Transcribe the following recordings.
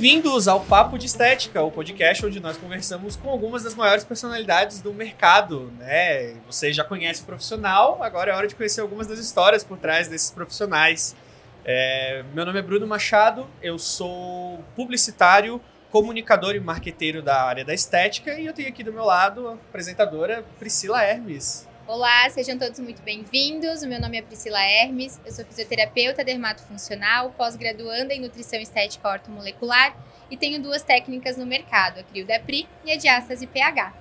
Bem-vindos ao Papo de Estética, o podcast onde nós conversamos com algumas das maiores personalidades do mercado, né? Você já conhece o profissional, agora é hora de conhecer algumas das histórias por trás desses profissionais. É, meu nome é Bruno Machado, eu sou publicitário, comunicador e marqueteiro da área da estética e eu tenho aqui do meu lado a apresentadora Priscila Hermes. Olá, sejam todos muito bem-vindos. O meu nome é Priscila Hermes, eu sou fisioterapeuta dermatofuncional, pós-graduanda em nutrição estética ortomolecular e tenho duas técnicas no mercado, a CrioDapri e a diástase pH.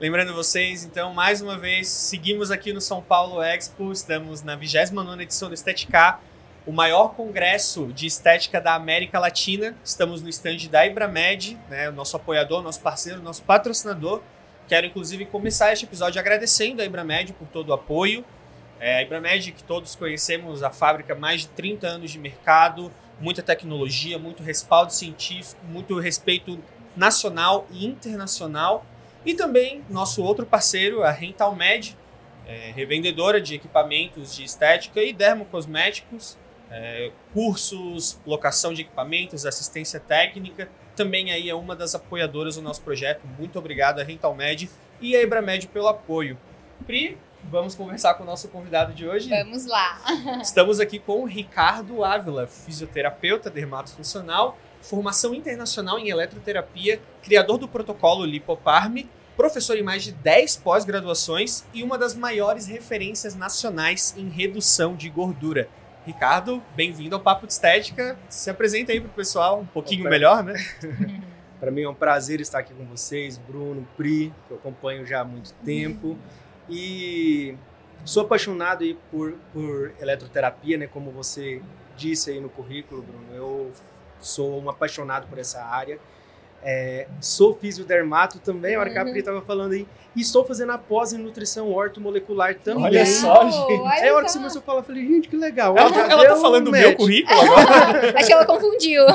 Lembrando vocês, então, mais uma vez, seguimos aqui no São Paulo Expo, estamos na 29ª edição do Estetica, o maior congresso de estética da América Latina. Estamos no stand da Ibramed, né, o nosso apoiador, nosso parceiro, nosso patrocinador. Quero, inclusive, começar este episódio agradecendo a Ibramed por todo o apoio. É, a Ibramed, que todos conhecemos, a fábrica mais de 30 anos de mercado, muita tecnologia, muito respaldo científico, muito respeito nacional e internacional. E também nosso outro parceiro, a Rentalmed, é, revendedora de equipamentos de estética e dermocosméticos, é, cursos, locação de equipamentos, assistência técnica também aí é uma das apoiadoras do nosso projeto. Muito obrigado a Rentalmed e a Ibramed pelo apoio. Pri, vamos conversar com o nosso convidado de hoje? Vamos lá. Estamos aqui com o Ricardo Ávila, fisioterapeuta dermatofuncional, formação internacional em eletroterapia, criador do protocolo Lipoparme, professor em mais de 10 pós-graduações e uma das maiores referências nacionais em redução de gordura. Ricardo, bem-vindo ao Papo de Estética. Se apresenta aí para o pessoal um pouquinho Opa. melhor, né? para mim é um prazer estar aqui com vocês, Bruno, Pri, que eu acompanho já há muito tempo. E sou apaixonado aí por, por eletroterapia, né? Como você disse aí no currículo, Bruno. Eu sou um apaixonado por essa área. É, sou fisiodermato também, a hora que a Pri estava falando aí. E estou fazendo a pós em nutrição ortomolecular também. Olha só, gente. Olha é a hora que você começou a falar, eu falei, gente, que legal. Ela, ela, ela tá falando do meu currículo agora? Acho que ela confundiu.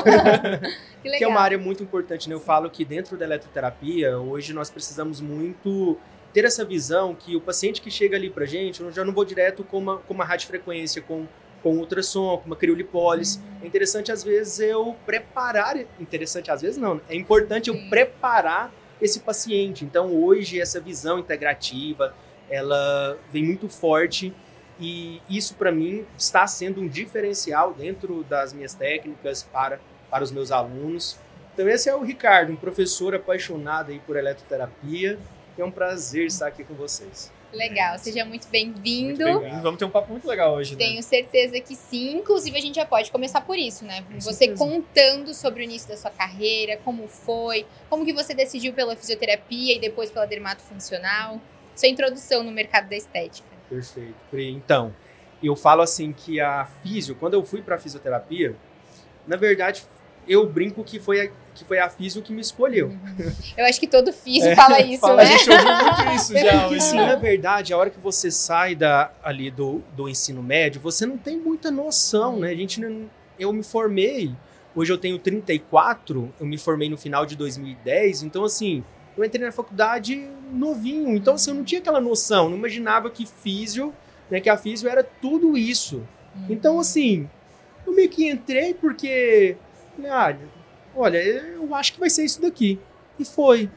que, legal. que é uma área muito importante, né? Eu falo que dentro da eletroterapia, hoje nós precisamos muito ter essa visão que o paciente que chega ali pra gente, eu já não vou direto com uma, com uma radiofrequência, com com ultrassom, com uma criolipólise. Uhum. É interessante, às vezes, eu preparar. Interessante, às vezes, não. É importante eu preparar esse paciente. Então, hoje, essa visão integrativa ela vem muito forte e isso, para mim, está sendo um diferencial dentro das minhas técnicas para, para os meus alunos. Então, esse é o Ricardo, um professor apaixonado aí por eletroterapia. É um prazer estar aqui com vocês. Legal, seja muito bem-vindo. Bem Vamos ter um papo muito legal hoje, né? Tenho certeza que sim. Inclusive, a gente já pode começar por isso, né? Com você certeza. contando sobre o início da sua carreira, como foi, como que você decidiu pela fisioterapia e depois pela dermatofuncional. Sua introdução no mercado da estética. Perfeito. Então, eu falo assim que a físio, quando eu fui para fisioterapia, na verdade, eu brinco que foi a, que foi a Físio que me escolheu. Uhum. Eu acho que todo Físio é, fala isso, fala, né? A gente ouviu muito isso já. Porque, na verdade, a hora que você sai da, ali do, do ensino médio, você não tem muita noção, né? A gente não, eu me formei, hoje eu tenho 34, eu me formei no final de 2010, então assim, eu entrei na faculdade novinho, então assim, eu não tinha aquela noção, não imaginava que Físio, né, que a Físio era tudo isso. Uhum. Então assim, eu meio que entrei porque ah, olha, eu acho que vai ser isso daqui. E foi.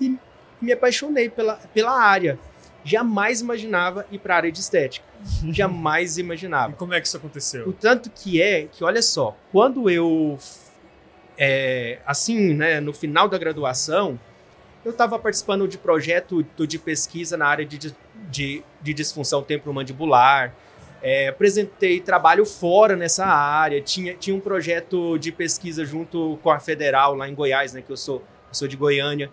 E me apaixonei pela, pela área. Jamais imaginava ir para a área de estética. Jamais imaginava. E como é que isso aconteceu? O tanto que é que, olha só, quando eu. É, assim, né, no final da graduação, eu estava participando de projeto de pesquisa na área de, de, de disfunção temporomandibular. É, apresentei trabalho fora nessa área, tinha, tinha um projeto de pesquisa junto com a Federal lá em Goiás, né, que eu sou, eu sou de Goiânia.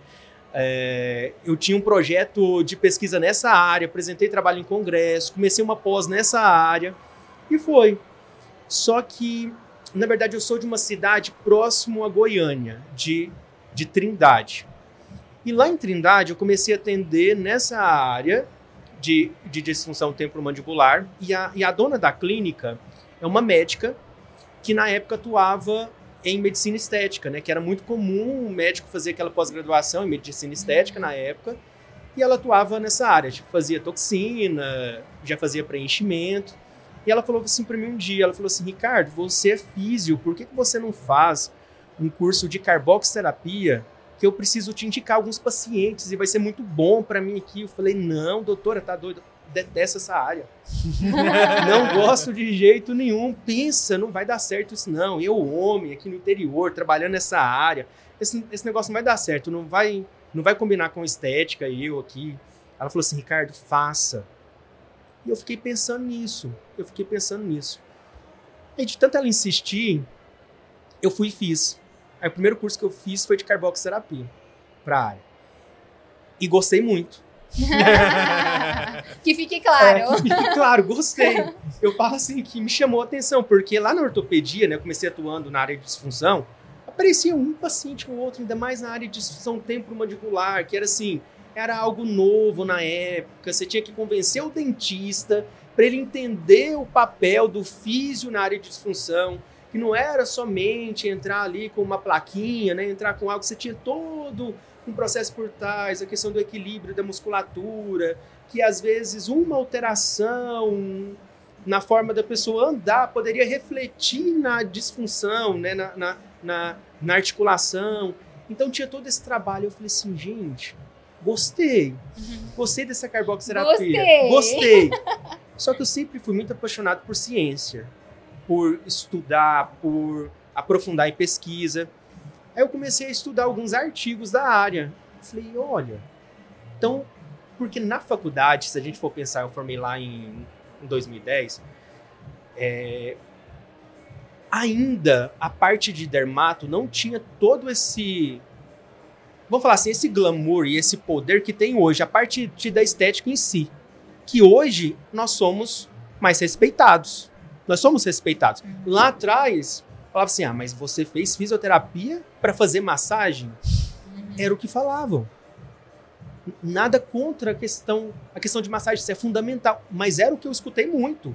É, eu tinha um projeto de pesquisa nessa área, apresentei trabalho em congresso, comecei uma pós nessa área e foi. Só que, na verdade, eu sou de uma cidade próximo a Goiânia, de, de Trindade. E lá em Trindade eu comecei a atender nessa área de, de disfunção temporomandibular. E a, e a dona da clínica é uma médica que na época atuava em medicina estética, né? Que era muito comum o médico fazer aquela pós-graduação em medicina estética na época. E ela atuava nessa área, tipo, fazia toxina, já fazia preenchimento. E ela falou assim para mim um dia, ela falou assim, Ricardo, você é físio, por que, que você não faz um curso de carboxterapia que eu preciso te indicar alguns pacientes e vai ser muito bom para mim aqui. Eu falei, não, doutora, tá doida, detesto essa área. não gosto de jeito nenhum. Pensa, não vai dar certo isso não. Eu, homem, aqui no interior, trabalhando nessa área, esse, esse negócio não vai dar certo, não vai, não vai combinar com estética, eu aqui. Ela falou assim, Ricardo, faça. E eu fiquei pensando nisso. Eu fiquei pensando nisso. E de tanto ela insistir, eu fui e fiz. Aí o primeiro curso que eu fiz foi de carboxterapia para a área. E gostei muito. que fique claro. É, que fique claro, gostei. Eu falo assim que me chamou a atenção, porque lá na ortopedia, né, eu comecei atuando na área de disfunção, aparecia um paciente ou outro, ainda mais na área de disfunção temporomandibular, que era assim, era algo novo na época, você tinha que convencer o dentista para ele entender o papel do físio na área de disfunção que não era somente entrar ali com uma plaquinha, né, entrar com algo, você tinha todo um processo por trás, a questão do equilíbrio da musculatura, que às vezes uma alteração na forma da pessoa andar poderia refletir na disfunção, né, na, na, na, na articulação. Então tinha todo esse trabalho. Eu falei assim, gente, gostei. Uhum. Gostei dessa carboxterapia. Gostei. Gostei. Só que eu sempre fui muito apaixonado por ciência por estudar, por aprofundar em pesquisa. Aí eu comecei a estudar alguns artigos da área. Falei, olha, então, porque na faculdade, se a gente for pensar, eu formei lá em, em 2010, é, ainda a parte de dermato não tinha todo esse vamos falar assim, esse glamour e esse poder que tem hoje, a parte da estética em si. Que hoje nós somos mais respeitados. Nós somos respeitados. Uhum. Lá atrás, falava assim: ah, mas você fez fisioterapia para fazer massagem? Uhum. Era o que falavam. Nada contra a questão, a questão de massagem, isso é fundamental. Mas era o que eu escutei muito.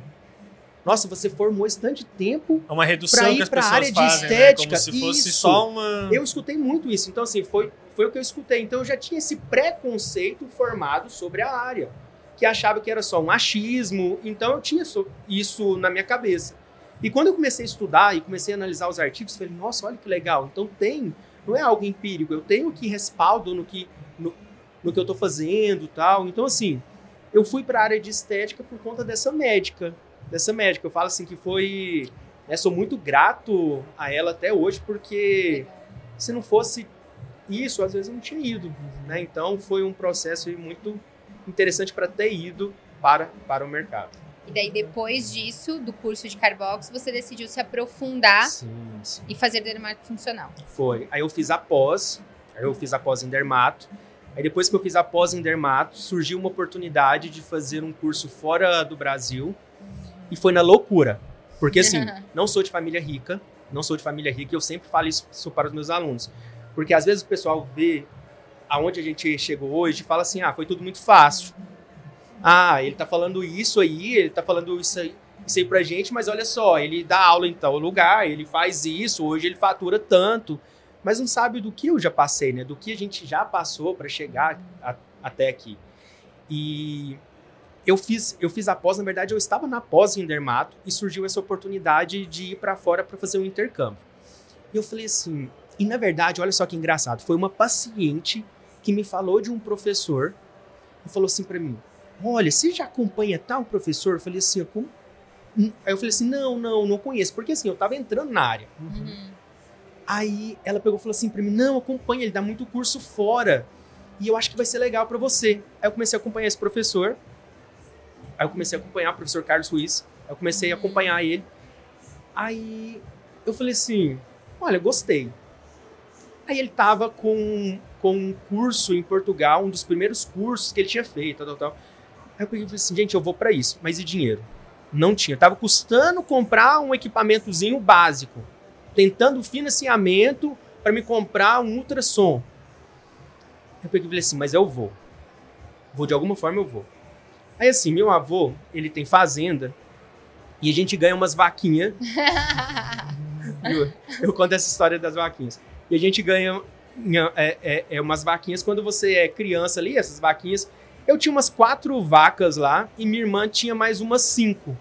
Nossa, você formou esse tanto de tempo é uma redução para ir para a área de fazem, estética. Né? Como se fosse isso. só uma. Eu escutei muito isso. Então, assim, foi, foi o que eu escutei. Então, eu já tinha esse preconceito formado sobre a área que achava que era só um achismo. Então eu tinha isso na minha cabeça. E quando eu comecei a estudar e comecei a analisar os artigos, falei, nossa, olha que legal. Então tem, não é algo empírico, eu tenho que respaldo no que, no, no que eu estou fazendo tal. Então, assim, eu fui para a área de estética por conta dessa médica. Dessa médica. Eu falo assim que foi. Né, sou muito grato a ela até hoje, porque se não fosse isso, às vezes eu não tinha ido. Né? Então foi um processo muito interessante para ter ido para, para o mercado. E daí, depois disso, do curso de Carbox, você decidiu se aprofundar sim, sim. e fazer dermato funcional. Foi. Aí eu fiz a pós, aí eu fiz a pós em dermato. Aí depois que eu fiz a pós em dermato, surgiu uma oportunidade de fazer um curso fora do Brasil. E foi na loucura. Porque assim, não sou de família rica, não sou de família rica, e eu sempre falo isso para os meus alunos. Porque às vezes o pessoal vê aonde a gente chegou hoje, fala assim: ah, foi tudo muito fácil. Ah, ele tá falando isso aí, ele tá falando isso aí, isso aí pra gente, mas olha só, ele dá aula em tal lugar, ele faz isso, hoje ele fatura tanto, mas não sabe do que eu já passei, né? Do que a gente já passou para chegar a, até aqui. E eu fiz, eu fiz a pós, na verdade, eu estava na pós em dermato e surgiu essa oportunidade de ir para fora para fazer um intercâmbio. E eu falei assim, e na verdade, olha só que engraçado, foi uma paciente que me falou de um professor e falou assim para mim: Olha, você já acompanha tal professor? Eu falei assim: eu Aí eu falei assim: Não, não, não conheço, porque assim, eu tava entrando na área. Uhum. Aí ela pegou e falou assim para mim: Não, acompanha, ele dá muito curso fora e eu acho que vai ser legal para você. Aí eu comecei a acompanhar esse professor. Aí eu comecei a acompanhar o professor Carlos Ruiz. Aí eu comecei a uhum. acompanhar ele. Aí eu falei assim: Olha, gostei. Aí ele tava com, com um curso em Portugal, um dos primeiros cursos que ele tinha feito, tal, tal, tal. Aí eu peguei e falei assim, gente, eu vou para isso, mas e dinheiro? Não tinha. Tava custando comprar um equipamentozinho básico, tentando financiamento para me comprar um ultrassom. Eu peguei e falei assim, mas eu vou. Vou de alguma forma eu vou. Aí assim, meu avô, ele tem fazenda e a gente ganha umas vaquinhas. eu, eu conto essa história das vaquinhas. E a gente ganha é, é, é, umas vaquinhas. Quando você é criança ali, essas vaquinhas. Eu tinha umas quatro vacas lá e minha irmã tinha mais umas cinco.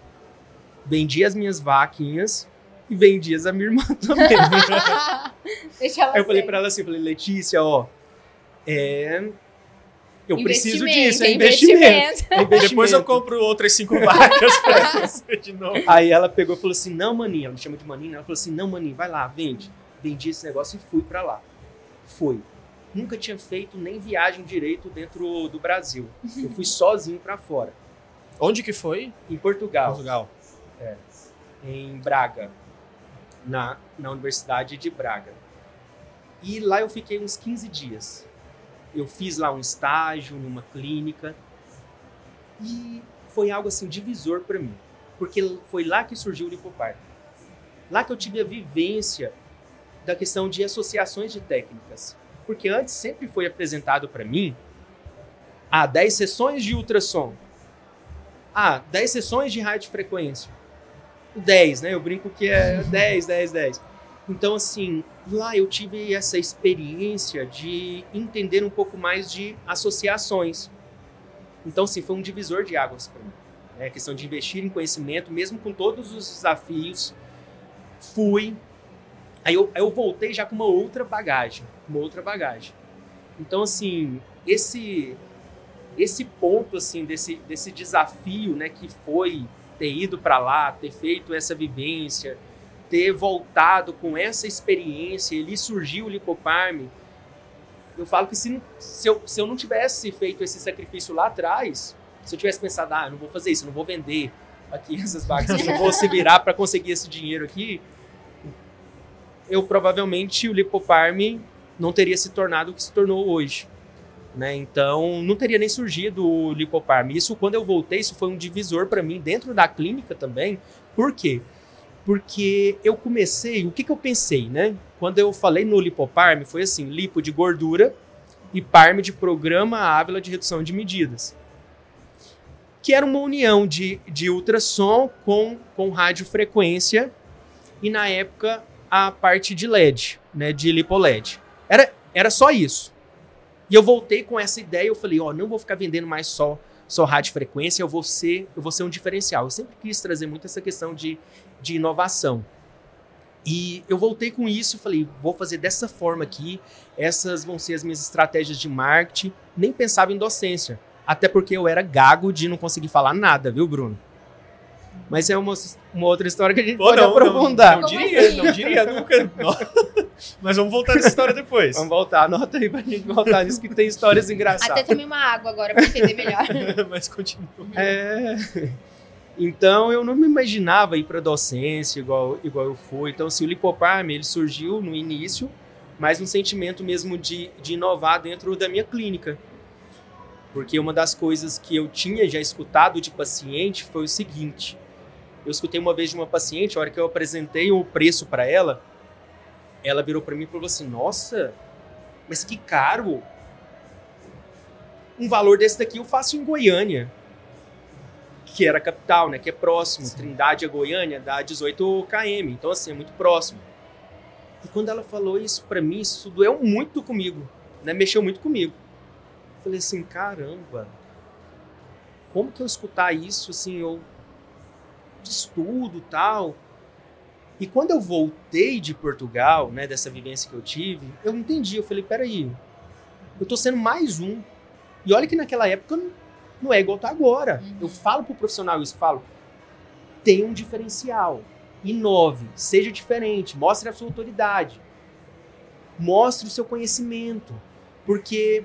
Vendia as minhas vaquinhas e vendia as da minha irmã também. Deixa ela Aí eu falei pra ela assim, eu falei, Letícia, ó, é... Eu preciso Investimento, disso, é investimento. É investimento. Depois eu compro outras cinco vacas pra você de novo. Aí ela pegou e falou assim, não, maninha, ela me chama de maninha, ela falou assim, não, maninha, vai lá, vende. Vendi esse negócio e fui pra lá. Fui. Nunca tinha feito nem viagem direito dentro do Brasil. Eu fui sozinho pra fora. Onde que foi? Em Portugal, Portugal. em Braga, na, na Universidade de Braga. E lá eu fiquei uns 15 dias. Eu fiz lá um estágio numa clínica e foi algo assim divisor para mim, porque foi lá que surgiu o Lipopark. Lá que eu tive a vivência da questão de associações de técnicas, porque antes sempre foi apresentado para mim ah, 10 sessões de ultrassom. Ah, 10 sessões de radiofrequência. O 10, né? Eu brinco que é 10, 10, 10. Então, assim, lá eu tive essa experiência de entender um pouco mais de associações. Então, assim, foi um divisor de águas para mim. Né? A questão de investir em conhecimento, mesmo com todos os desafios. Fui. Aí eu, aí eu voltei já com uma outra bagagem. Uma outra bagagem. Então, assim, esse esse ponto, assim, desse, desse desafio, né, que foi ter ido para lá, ter feito essa vivência, ter voltado com essa experiência, ele surgiu o Lipoparme. Eu falo que se, se, eu, se eu não tivesse feito esse sacrifício lá atrás, se eu tivesse pensado, ah, não vou fazer isso, não vou vender aqui essas vagas, eu não vou se virar para conseguir esse dinheiro aqui, eu provavelmente o Lipoparme não teria se tornado o que se tornou hoje. Né? Então, não teria nem surgido o Lipoparme. Isso, quando eu voltei, isso foi um divisor para mim dentro da clínica também. Por quê? Porque eu comecei, o que, que eu pensei, né? Quando eu falei no Lipoparme, foi assim, lipo de gordura e parme de programa Ávila de redução de medidas. Que era uma união de, de ultrassom com, com radiofrequência e, na época, a parte de LED, né? De lipoled. Era, era só isso. E eu voltei com essa ideia, eu falei, ó, não vou ficar vendendo mais só só radiofrequência, eu vou ser, eu vou ser um diferencial. Eu sempre quis trazer muito essa questão de, de inovação. E eu voltei com isso falei, vou fazer dessa forma aqui, essas vão ser as minhas estratégias de marketing. Nem pensava em docência, até porque eu era gago de não conseguir falar nada, viu, Bruno? Mas é uma, uma outra história que a gente Pô, pode não, aprofundar. Não, não diria, assim? não diria nunca. Mas vamos voltar nessa história depois. Vamos voltar, anota aí pra gente voltar nisso que tem histórias engraçadas. Até tomei uma água agora pra entender melhor. Mas continua. É. Então eu não me imaginava ir para docência igual, igual eu fui. Então, assim, o Lipoparme ele surgiu no início, mas um sentimento mesmo de, de inovar dentro da minha clínica. Porque uma das coisas que eu tinha já escutado de paciente foi o seguinte: eu escutei uma vez de uma paciente, a hora que eu apresentei o preço para ela, ela virou para mim e falou assim: Nossa, mas que caro! Um valor desse daqui eu faço em Goiânia que era a capital, né? Que é próximo. Trindade a Goiânia dá 18 km, então assim, é muito próximo. E quando ela falou isso pra mim, isso doeu muito comigo, né? Mexeu muito comigo. Falei assim, caramba, como que eu escutar isso, assim, eu de estudo tal. E quando eu voltei de Portugal, né, dessa vivência que eu tive, eu entendi, eu falei, peraí, eu tô sendo mais um. E olha que naquela época não- é igual tá agora. Uhum. Eu falo pro profissional isso, falo, tem um diferencial, inove, seja diferente, mostre a sua autoridade, mostre o seu conhecimento, porque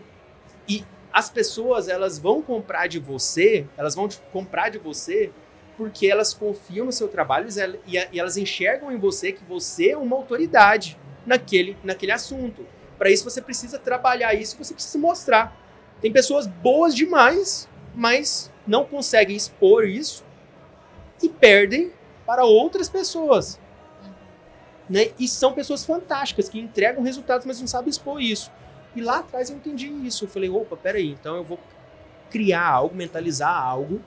e as pessoas elas vão comprar de você, elas vão te- comprar de você porque elas confiam no seu trabalho e elas enxergam em você que você é uma autoridade naquele, naquele assunto. Para isso você precisa trabalhar isso, você precisa mostrar. Tem pessoas boas demais, mas não conseguem expor isso e perdem para outras pessoas. Né? E são pessoas fantásticas que entregam resultados, mas não sabem expor isso. E lá atrás eu entendi isso. Eu falei, opa, peraí, então eu vou criar algo, mentalizar algo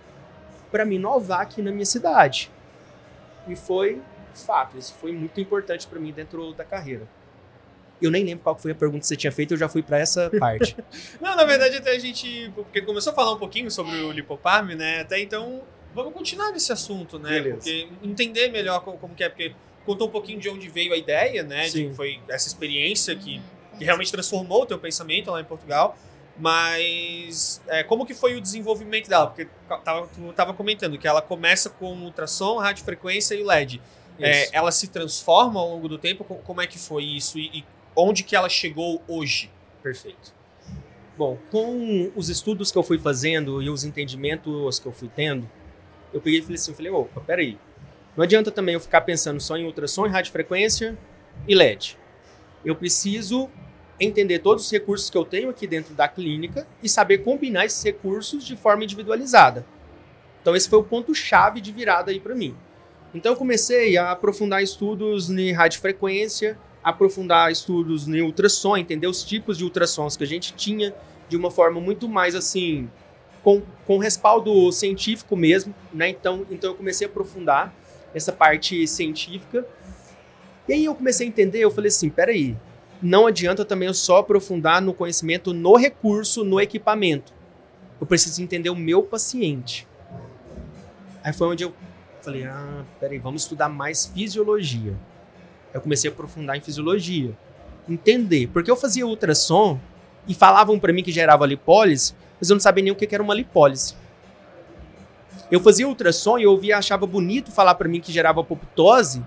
para me inovar aqui na minha cidade. E foi fato, isso foi muito importante para mim dentro da carreira. Eu nem lembro qual foi a pergunta que você tinha feito, eu já fui para essa parte. Não, na verdade, até a gente. Porque começou a falar um pouquinho sobre o Lipoparme, né? Até então, vamos continuar nesse assunto, né? Beleza. Porque entender melhor como, como que é. Porque contou um pouquinho de onde veio a ideia, né? Sim. De, foi essa experiência que, Uhum. que realmente transformou o teu pensamento lá em Portugal. Mas é, como que foi o desenvolvimento dela? Porque tava, tu estava comentando que ela começa com ultrassom, radiofrequência e LED. É, ela se transforma ao longo do tempo? Co- Como é que foi isso? E, e onde que ela chegou hoje? Perfeito. Bom, com os estudos que eu fui fazendo e os entendimentos que eu fui tendo, eu peguei e falei assim, eu falei, opa, peraí. Não adianta também eu ficar pensando só em ultrassom, radiofrequência e LED. Eu preciso entender todos os recursos que eu tenho aqui dentro da clínica e saber combinar esses recursos de forma individualizada. Então esse foi o ponto chave de virada aí para mim. Então eu comecei a aprofundar estudos em radiofrequência, aprofundar estudos em ultrassom, entender os tipos de ultrassons que a gente tinha de uma forma muito mais assim com, com respaldo científico mesmo, né? Então, então eu comecei a aprofundar essa parte científica. E aí eu comecei a entender, eu falei assim, peraí, não adianta também eu só aprofundar no conhecimento no recurso, no equipamento. Eu preciso entender o meu paciente. Aí foi onde eu falei, ah, peraí, vamos estudar mais fisiologia. Eu comecei a aprofundar em fisiologia. Entender. Porque eu fazia ultrassom e falavam para mim que gerava lipólise, mas eu não sabia nem o que era uma lipólise. Eu fazia ultrassom e eu ouvia, achava bonito falar para mim que gerava apoptose,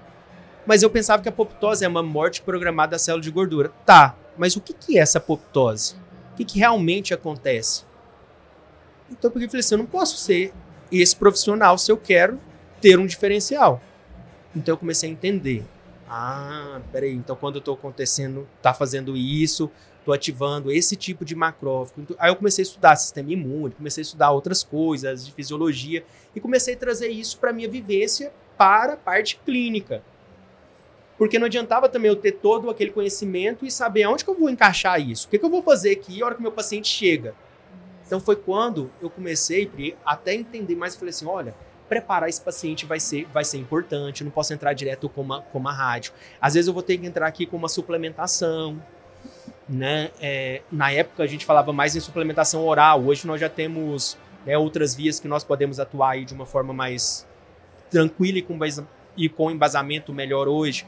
mas eu pensava que a apoptose é uma morte programada da célula de gordura. Tá, mas o que, que é essa apoptose? O que, que realmente acontece? Então, eu falei assim, eu não posso ser esse profissional se eu quero ter um diferencial. Então eu comecei a entender. Ah, peraí, então quando eu tô acontecendo, tá fazendo isso, tô ativando esse tipo de macrófago. Então, Aí eu comecei a estudar sistema imune, comecei a estudar outras coisas de fisiologia e comecei a trazer isso para minha vivência para a parte clínica. Porque não adiantava também eu ter todo aquele conhecimento e saber aonde que eu vou encaixar isso. O que, que eu vou fazer aqui a hora que meu paciente chega. Então foi quando eu comecei até entender mais, eu falei assim, olha, preparar esse paciente vai ser, vai ser importante, eu não posso entrar direto com uma, com uma rádio. Às vezes eu vou ter que entrar aqui com uma suplementação, né? É, na época a gente falava mais em suplementação oral, hoje nós já temos né, outras vias que nós podemos atuar aí de uma forma mais tranquila e com, e com embasamento melhor hoje,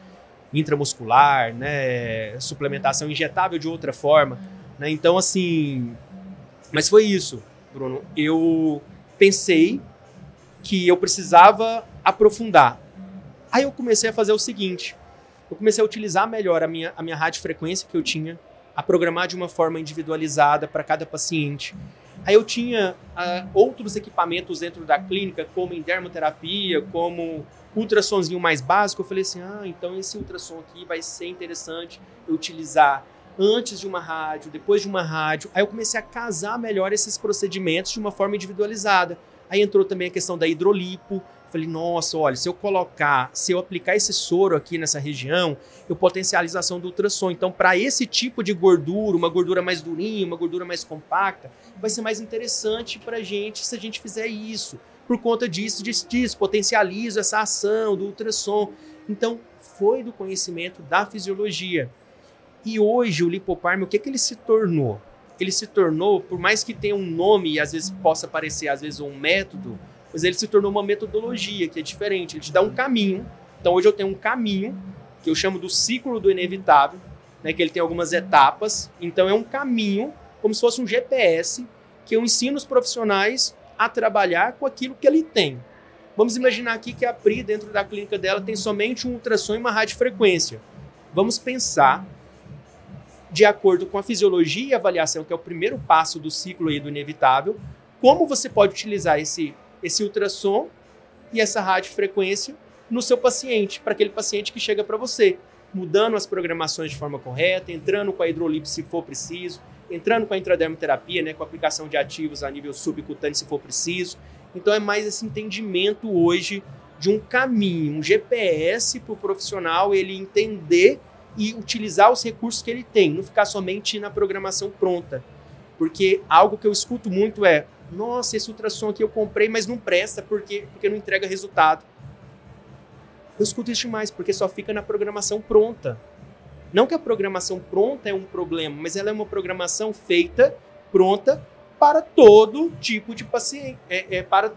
intramuscular, né? Suplementação injetável de outra forma, né? Então assim, mas foi isso, Bruno. Eu pensei que eu precisava aprofundar. Aí eu comecei a fazer o seguinte: eu comecei a utilizar melhor a minha, a minha radiofrequência que eu tinha, a programar de uma forma individualizada para cada paciente. Aí eu tinha ah, outros equipamentos dentro da clínica, como em dermoterapia, como ultrassonzinho mais básico. Eu falei assim: ah, então esse ultrassom aqui vai ser interessante eu utilizar antes de uma rádio, depois de uma rádio. Aí eu comecei a casar melhor esses procedimentos de uma forma individualizada. Aí entrou também a questão da hidrolipo. Falei, nossa, olha, se eu colocar, se eu aplicar esse soro aqui nessa região, eu potencializo ação do ultrassom. Então, para esse tipo de gordura, uma gordura mais durinha, uma gordura mais compacta, vai ser mais interessante para a gente se a gente fizer isso. Por conta disso, disso, disso, potencializo essa ação do ultrassom. Então, foi do conhecimento da fisiologia. E hoje o lipoparme, o que, que ele se tornou? Ele se tornou, por mais que tenha um nome e às vezes possa parecer às vezes um método, mas ele se tornou uma metodologia que é diferente. Ele te dá um caminho. Então hoje eu tenho um caminho que eu chamo do ciclo do inevitável, né, que ele tem algumas etapas. Então é um caminho, como se fosse um GPS, que eu ensino os profissionais a trabalhar com aquilo que ele tem. Vamos imaginar aqui que a Pri, dentro da clínica dela, tem somente um ultrassom e uma radiofrequência. Vamos pensar de acordo com a fisiologia e avaliação, que é o primeiro passo do ciclo aí do inevitável, como você pode utilizar esse, esse ultrassom e essa radiofrequência no seu paciente, para aquele paciente que chega para você, mudando as programações de forma correta, entrando com a hidrolip se for preciso, entrando com a intradermoterapia, né, com a aplicação de ativos a nível subcutâneo se for preciso. Então é mais esse entendimento hoje de um caminho, um GPS para o profissional ele entender e utilizar os recursos que ele tem, não ficar somente na programação pronta. Porque algo que eu escuto muito é: nossa, esse ultrassom aqui eu comprei, mas não presta porque, porque não entrega resultado. Eu escuto isso demais, porque só fica na programação pronta. Não que a programação pronta é um problema, mas ela é uma programação feita, pronta, para todo tipo de paciente, é, é, para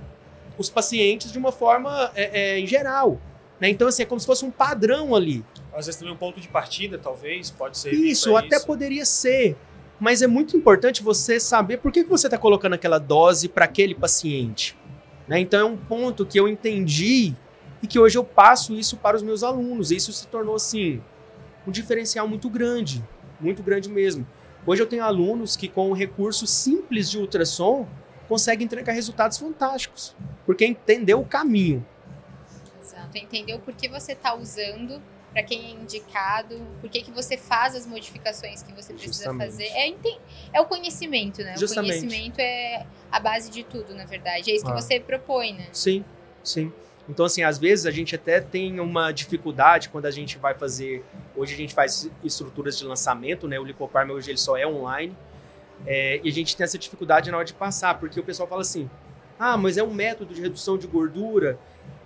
os pacientes de uma forma é, é, em geral. Né? Então, assim, é como se fosse um padrão ali. Às vezes também um ponto de partida, talvez, pode ser. Isso, até isso. poderia ser. Mas é muito importante você saber por que, que você está colocando aquela dose para aquele paciente. Né? Então é um ponto que eu entendi e que hoje eu passo isso para os meus alunos. E isso se tornou assim um diferencial muito grande, muito grande mesmo. Hoje eu tenho alunos que com um recurso simples de ultrassom conseguem entregar resultados fantásticos, porque entendeu o caminho. Exato, entendeu por que você está usando, para quem é indicado, por que, que você faz as modificações que você precisa Justamente. fazer. É, é o conhecimento, né? Justamente. O conhecimento é a base de tudo, na verdade. É isso que ah. você propõe, né? Sim, sim. Então, assim, às vezes a gente até tem uma dificuldade quando a gente vai fazer. Hoje a gente faz estruturas de lançamento, né? O Lipoparm hoje ele só é online. É, e a gente tem essa dificuldade na hora de passar, porque o pessoal fala assim: ah, mas é um método de redução de gordura.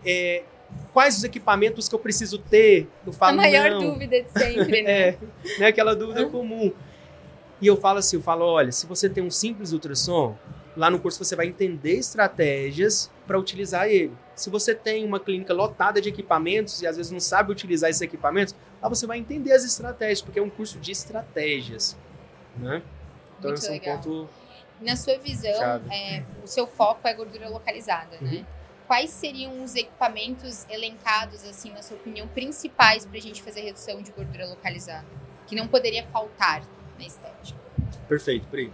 É, quais os equipamentos que eu preciso ter? Eu falo, a maior não. dúvida de sempre, né? é, né? Aquela dúvida comum. E eu falo assim, eu falo, olha, se você tem um simples ultrassom, lá no curso você vai entender estratégias para utilizar ele. Se você tem uma clínica lotada de equipamentos e às vezes não sabe utilizar esses equipamentos, lá você vai entender as estratégias, porque é um curso de estratégias. Né? Então, Muito esse legal. é um ponto. Na sua visão, é, o seu foco é gordura localizada, né? uhum. né? Quais seriam os equipamentos elencados, assim, na sua opinião, principais para a gente fazer redução de gordura localizada? Que não poderia faltar na estética. Perfeito, Pri.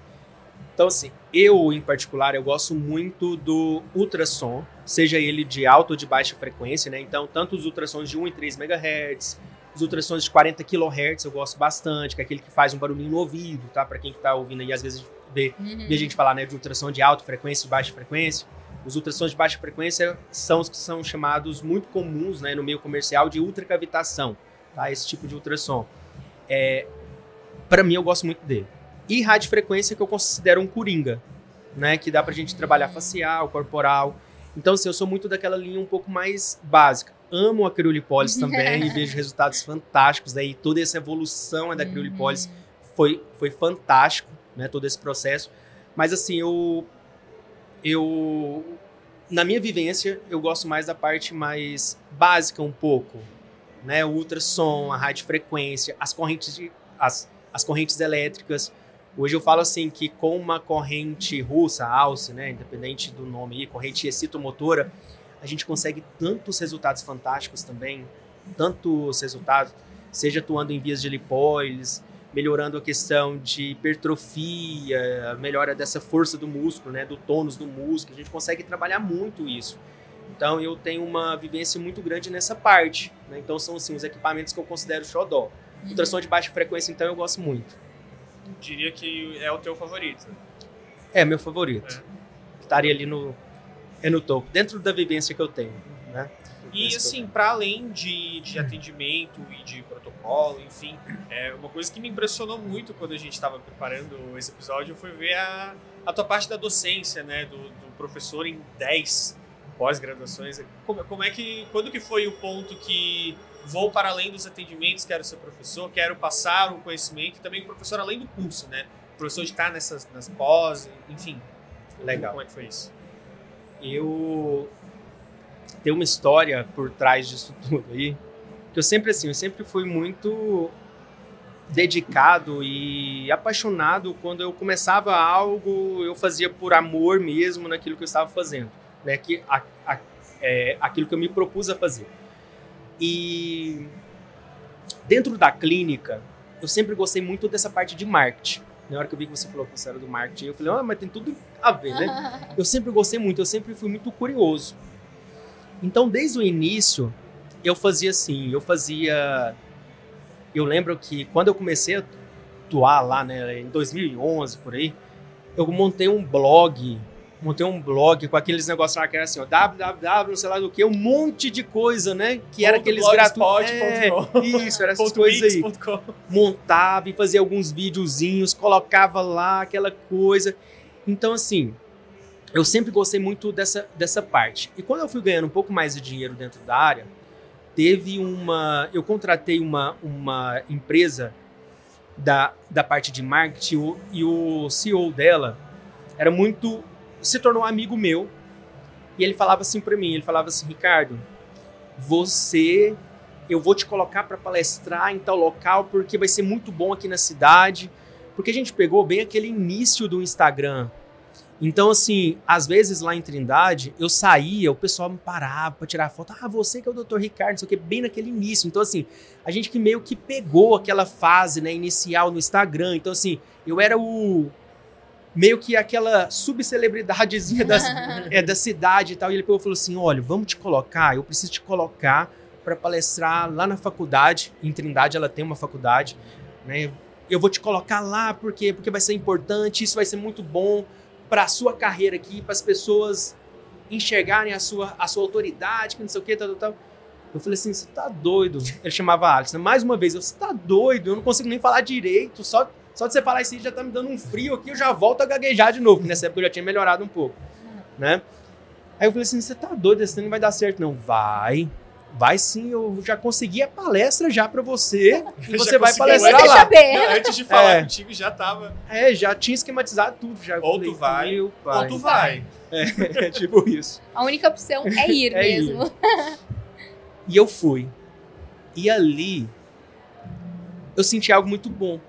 Então, assim, eu, em particular, eu gosto muito do ultrassom, seja ele de alta ou de baixa frequência, né? Então, tanto os ultrassons de 1 e 3 MHz, os ultrassons de 40 kHz eu gosto bastante, que é aquele que faz um barulhinho no ouvido, tá? Para quem está ouvindo aí, às vezes vê, uhum. vê a gente falar, né, de ultrassom de alta frequência e baixa frequência. Os ultrassons de baixa frequência são os que são chamados muito comuns, né, no meio comercial de ultracavitação, tá? Esse tipo de ultrassom. É, para mim, eu gosto muito dele e radiofrequência que eu considero um coringa, né? Que dá pra gente trabalhar facial, corporal. Então, assim, eu sou muito daquela linha um pouco mais básica. Amo a criolipólise também e vejo resultados fantásticos. Daí toda essa evolução da criolipólise uhum. foi, foi fantástico, né? Todo esse processo. Mas, assim, eu... Eu... Na minha vivência, eu gosto mais da parte mais básica um pouco, né? O ultrassom, a radiofrequência, as correntes de... As, as correntes elétricas. Hoje eu falo assim que com uma corrente russa, alce, né, independente do nome aí, corrente excitomotora, a gente consegue tantos resultados fantásticos também, tantos resultados, seja atuando em vias de lipólise, melhorando a questão de hipertrofia, melhora dessa força do músculo, né, do tônus do músculo, a gente consegue trabalhar muito isso. Então eu tenho uma vivência muito grande nessa parte, né? então são assim os equipamentos que eu considero xodó. Uhum. Ultrassom de baixa frequência então eu gosto muito diria que é o teu favorito. É, meu favorito. É. Estaria ali no, é no topo, dentro da vivência que eu tenho, né? E assim, para além de, de atendimento e de protocolo, enfim, é uma coisa que me impressionou muito quando a gente estava preparando esse episódio foi ver a, a tua parte da docência, né? Do, do professor em 10 pós-graduações. Como, como é que. Quando que foi o ponto que vou para além dos atendimentos, quero ser professor, quero passar o conhecimento também professor além do curso, né? Professor de estar nessas nas pós, enfim. Legal. Como é que foi isso? Eu tenho uma história por trás disso tudo aí, que eu sempre assim, eu sempre fui muito dedicado e apaixonado quando eu começava algo, eu fazia por amor mesmo naquilo que eu estava fazendo, né? Que a, a, é, aquilo que eu me propus a fazer. E dentro da clínica, eu sempre gostei muito dessa parte de marketing. Na hora que eu vi que você falou que você era do marketing, eu falei, ah, mas tem tudo a ver, né? eu sempre gostei muito, eu sempre fui muito curioso. Então, desde o início, eu fazia assim, eu fazia... Eu lembro que quando eu comecei a atuar lá, né, em 2011, por aí, eu montei um blog montei um blog com aqueles negócios lá que era assim, ó, www, sei lá do que, um monte de coisa, né? Que era aqueles gratuitos. É, isso, era essas coisas aí. Montava e fazia alguns videozinhos, colocava lá aquela coisa. Então, assim, eu sempre gostei muito dessa, dessa parte. E quando eu fui ganhando um pouco mais de dinheiro dentro da área, teve uma. Eu contratei uma, uma empresa da, da parte de marketing e o CEO dela era muito se tornou um amigo meu. E ele falava assim para mim, ele falava assim, Ricardo, você, eu vou te colocar para palestrar em tal local porque vai ser muito bom aqui na cidade. Porque a gente pegou bem aquele início do Instagram. Então, assim, às vezes lá em Trindade, eu saía, o pessoal me parava para tirar foto. Ah, você que é o Dr. Ricardo, não sei o que, bem naquele início. Então, assim, a gente que meio que pegou aquela fase, né, inicial no Instagram. Então, assim, eu era o. meio que aquela subcelebridadezinha das, é, da cidade e tal. E ele pegou e falou assim: olha, vamos te colocar, eu preciso te colocar para palestrar lá na faculdade. Em Trindade ela tem uma faculdade, né? Eu vou te colocar lá porque porque vai ser importante, isso vai ser muito bom para a sua carreira aqui, para as pessoas enxergarem a sua, a sua autoridade, que não sei o que, tal, tal, tal. Eu falei assim, você tá doido? Ele chamava Alex, né? Mais uma vez, eu, você tá doido? Eu não consigo nem falar direito, só, só de você falar isso aí já tá me dando um frio aqui, eu já volto a gaguejar de novo, porque nessa época eu já tinha melhorado um pouco, né? Aí eu falei assim, você tá doido, esse não vai dar certo. Não, vai, Vai sim, eu já consegui a palestra já para você. E você vai palestrar lá. Não, antes de falar é. contigo, já tava. É, já tinha esquematizado tudo. Já ou falei, tu vai, ou tu vai. É, é, tipo isso. A única opção é ir é mesmo. Ir. E eu fui. E ali, eu senti algo muito bom.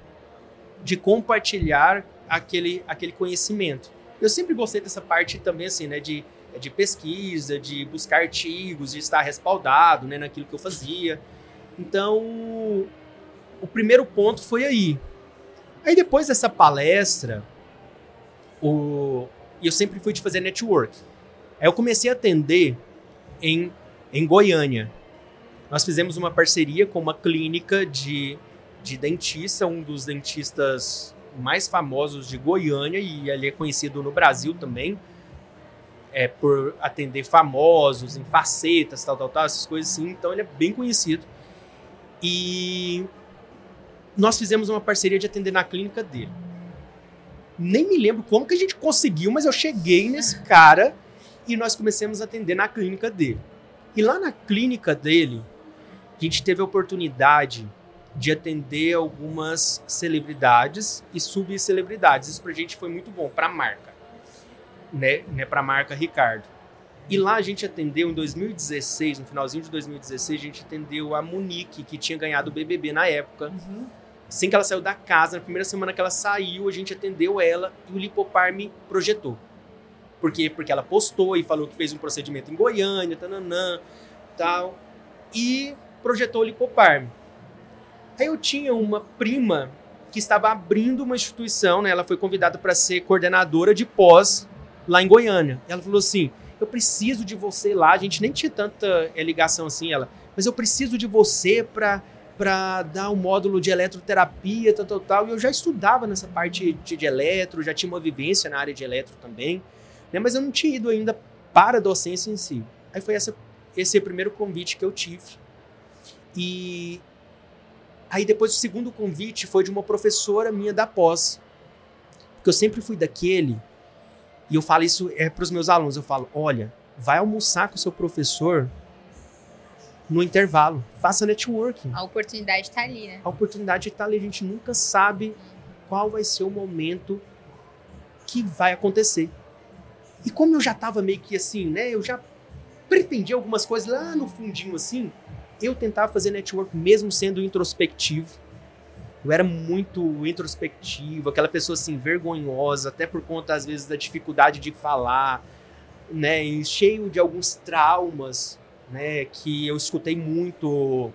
De compartilhar aquele, aquele conhecimento. Eu sempre gostei dessa parte também, assim, né? De de pesquisa, de buscar artigos, de estar respaldado né, naquilo que eu fazia. Então, o primeiro ponto foi aí. Aí depois dessa palestra, o... eu sempre fui de fazer network. Aí eu comecei a atender em, em Goiânia. Nós fizemos uma parceria com uma clínica de, de dentista, um dos dentistas mais famosos de Goiânia, e ele é conhecido no Brasil também é, por atender famosos, em facetas, tal, tal, tal, essas coisas assim. Então ele é bem conhecido. E nós fizemos uma parceria de atender na clínica dele. Nem me lembro como que a gente conseguiu, mas eu cheguei nesse cara e nós começamos a atender na clínica dele. E lá na clínica dele, a gente teve a oportunidade de atender algumas celebridades e subcelebridades. Isso pra gente foi muito bom, pra marca né, né para a marca Ricardo. E lá a gente atendeu em 2016, no finalzinho de 2016, a gente atendeu a Monique, que tinha ganhado o BBB na época. Uhum. Assim que ela saiu da casa, na primeira semana que ela saiu, a gente atendeu ela e o Lipoparme projetou. Por quê? Porque ela postou e falou que fez um procedimento em Goiânia, tananã, tal, e projetou o Lipoparme. Aí eu tinha uma prima que estava abrindo uma instituição, né? Ela foi convidada para ser coordenadora de pós lá em Goiânia. Ela falou assim: eu preciso de você lá. A gente nem tinha tanta é, ligação assim, ela, mas eu preciso de você para para dar um módulo de eletroterapia, tal, tal, tal. E eu já estudava nessa parte de, de eletro, já tinha uma vivência na área de eletro também, né? Mas eu não tinha ido ainda para a docência em si. Aí foi essa, esse o primeiro convite que eu tive. E aí depois o segundo convite foi de uma professora minha da pós. Porque eu sempre fui daquele e eu falo isso é para os meus alunos, eu falo, olha, vai almoçar com o seu professor no intervalo, faça networking. A oportunidade está ali, né? A oportunidade está ali, a gente nunca sabe qual vai ser o momento que vai acontecer. E como eu já estava meio que assim, né, eu já pretendia algumas coisas lá no fundinho assim, eu tentava fazer network mesmo sendo introspectivo eu era muito introspectivo, aquela pessoa assim, vergonhosa, até por conta, às vezes, da dificuldade de falar, né? E cheio de alguns traumas, né? Que eu escutei muito.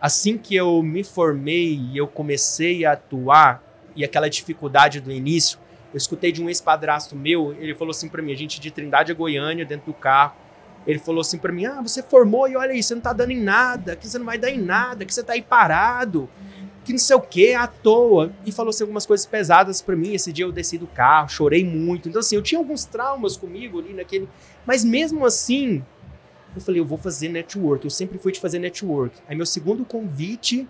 Assim que eu me formei e eu comecei a atuar, e aquela dificuldade do início, eu escutei de um ex-padrasto meu, ele falou assim para mim, a gente de Trindade a Goiânia, dentro do carro, ele falou assim para mim: "Ah, você formou e olha aí, você não tá dando em nada, que você não vai dar em nada, que você tá aí parado" que não sei o que, à toa. E falou assim, algumas coisas pesadas para mim. Esse dia eu desci do carro, chorei muito. Então, assim, eu tinha alguns traumas comigo ali naquele. Mas mesmo assim, eu falei, eu vou fazer network. Eu sempre fui de fazer network. Aí, meu segundo convite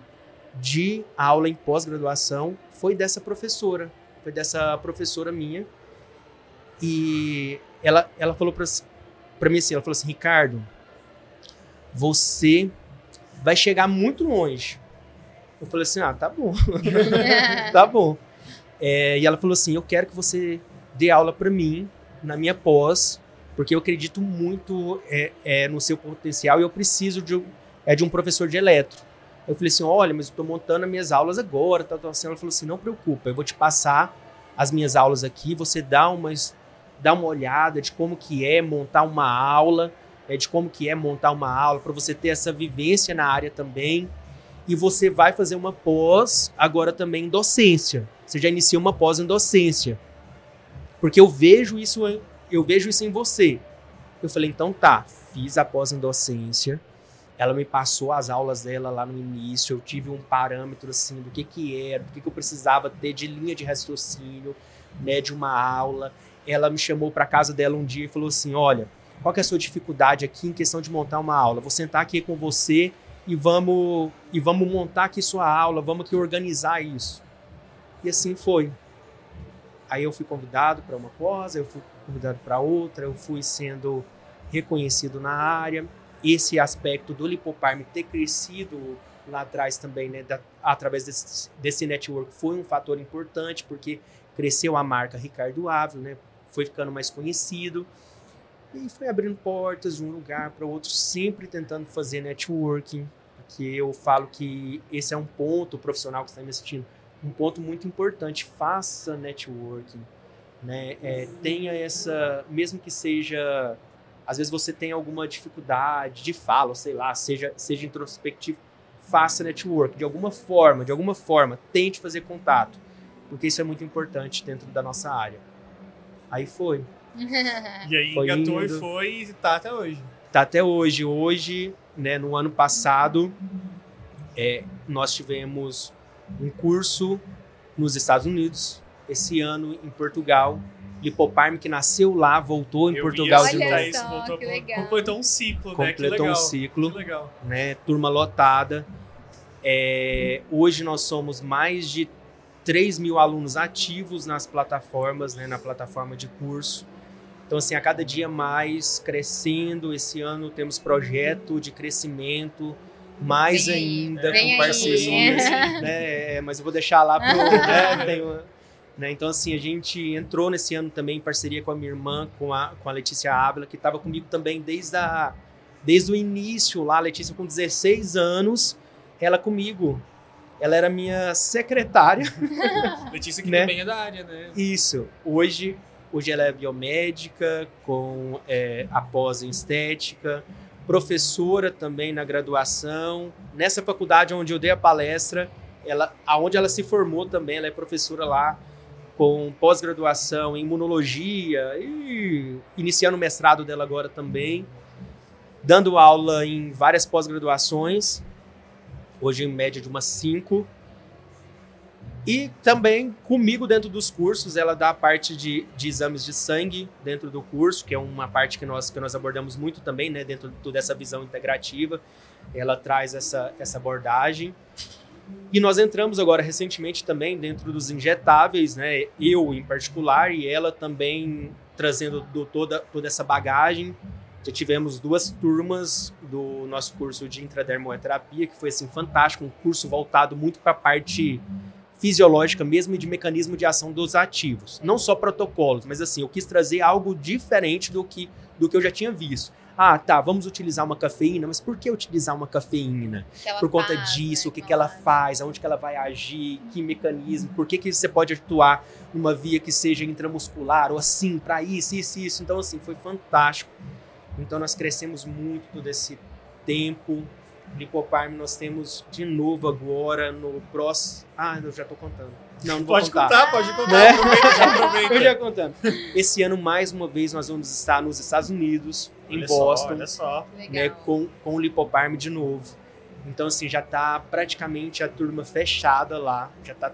de aula em pós-graduação foi dessa professora. Foi dessa professora minha. E ela, ela falou para mim assim: ela falou assim, Ricardo, você vai chegar muito longe eu falei assim, ah, tá bom. tá bom. É, e ela falou assim, eu quero que você dê aula para mim na minha pós porque eu acredito muito é, é, no seu potencial e eu preciso de, é, de um professor de eletro. Eu falei assim, olha, mas eu estou montando as minhas aulas agora, tá, tá, assim. Ela falou assim, não preocupa, eu vou te passar as minhas aulas aqui, você dá uma, dá uma olhada de como que é montar uma aula, é, de como que é montar uma aula, para você ter essa vivência na área também. E você vai fazer uma pós agora também em docência. Você já inicia uma pós em docência. Porque eu vejo isso, eu vejo isso em você. Eu falei, então tá, fiz a pós em docência. Ela me passou as aulas dela lá no início, eu tive um parâmetro assim do que que era, do que, que eu precisava ter de linha de raciocínio, né, de uma aula. Ela me chamou para casa dela um dia e falou assim: "Olha, qual que é a sua dificuldade aqui em questão de montar uma aula? Vou sentar aqui com você e vamos e vamos montar aqui sua aula, vamos aqui organizar isso". E assim foi. Aí eu fui convidado para uma pós, eu fui convidado para outra, eu fui sendo reconhecido na área. Esse aspecto do Lipoparme ter crescido lá atrás também, né, da, através desse, desse network, foi um fator importante, porque cresceu a marca Ricardo Ávila, né, foi ficando mais conhecido, e foi abrindo portas de um lugar para outro, sempre tentando fazer networking, porque eu falo que esse é um ponto profissional que está me assistindo, um ponto muito importante. Faça networking, né? É, tenha essa, mesmo que seja, às vezes você tem alguma dificuldade de fala, sei lá, seja, seja introspectivo, faça network de alguma forma, de alguma forma, tente fazer contato, porque isso é muito importante dentro da nossa área. Aí foi. e aí foi engatou indo, e foi e tá até hoje. Tá até hoje. Hoje, né, no ano passado, é, nós tivemos um curso nos Estados Unidos, esse ano em Portugal. Lipoparme, que nasceu lá, voltou em Eu Portugal de novo. Isso, voltou, que legal. Completou um ciclo, né? Completou um ciclo. Né? Turma lotada. É, hoje nós somos mais de 3 mil alunos ativos nas plataformas, né? na plataforma de curso. Então, assim, a cada dia mais crescendo. Esse ano temos projeto de crescimento mais ainda com parcerias, né? É, mas eu vou deixar lá pro, né? Uma, né? Então, assim, a gente entrou nesse ano também em parceria com a minha irmã, com a, com a Letícia Ávila, que estava comigo também desde, a, desde o início lá. A Letícia, com 16 anos, ela comigo. Ela era minha secretária. Letícia, que né? também é da área, né? Isso. Hoje, hoje ela é biomédica, com é, após em estética professora também na graduação. Nessa faculdade onde eu dei a palestra, ela, aonde ela se formou também, ela é professora lá com pós-graduação em imunologia e iniciando o mestrado dela agora também, dando aula em várias pós-graduações, hoje em média de umas cinco, e também comigo dentro dos cursos, ela dá a parte de, de exames de sangue dentro do curso, que é uma parte que nós, que nós abordamos muito também, né, dentro dessa visão integrativa. Ela traz essa, essa abordagem. E nós entramos agora recentemente também dentro dos injetáveis, né, eu em particular, e ela também trazendo do, toda, toda essa bagagem. Já tivemos duas turmas do nosso curso de intradermoterapia, que foi assim fantástico, um curso voltado muito para a parte fisiológica mesmo e de mecanismo de ação dos ativos. Não só protocolos, mas assim, eu quis trazer algo diferente do que, do que eu já tinha visto. Ah, tá, vamos utilizar uma cafeína, mas por que utilizar uma cafeína? Por conta faz, disso, né? o que, que ela faz, aonde que ela vai agir, que mecanismo, por que, que você pode atuar numa via que seja intramuscular, ou assim, para isso, isso, isso. Então, assim, foi fantástico. Então, nós crescemos muito todo esse tempo, Lipoparm nós temos de novo agora no próximo. Ah, eu já tô contando. Não, não vou pode contar. contar, pode contar. Né? Aproveita, já aproveita. Eu já contando. Esse ano, mais uma vez, nós vamos estar nos Estados Unidos, em olha Boston, Só, olha só. né, com, com o Lipoparm de novo. Então, assim, já tá praticamente a turma fechada lá. Já tá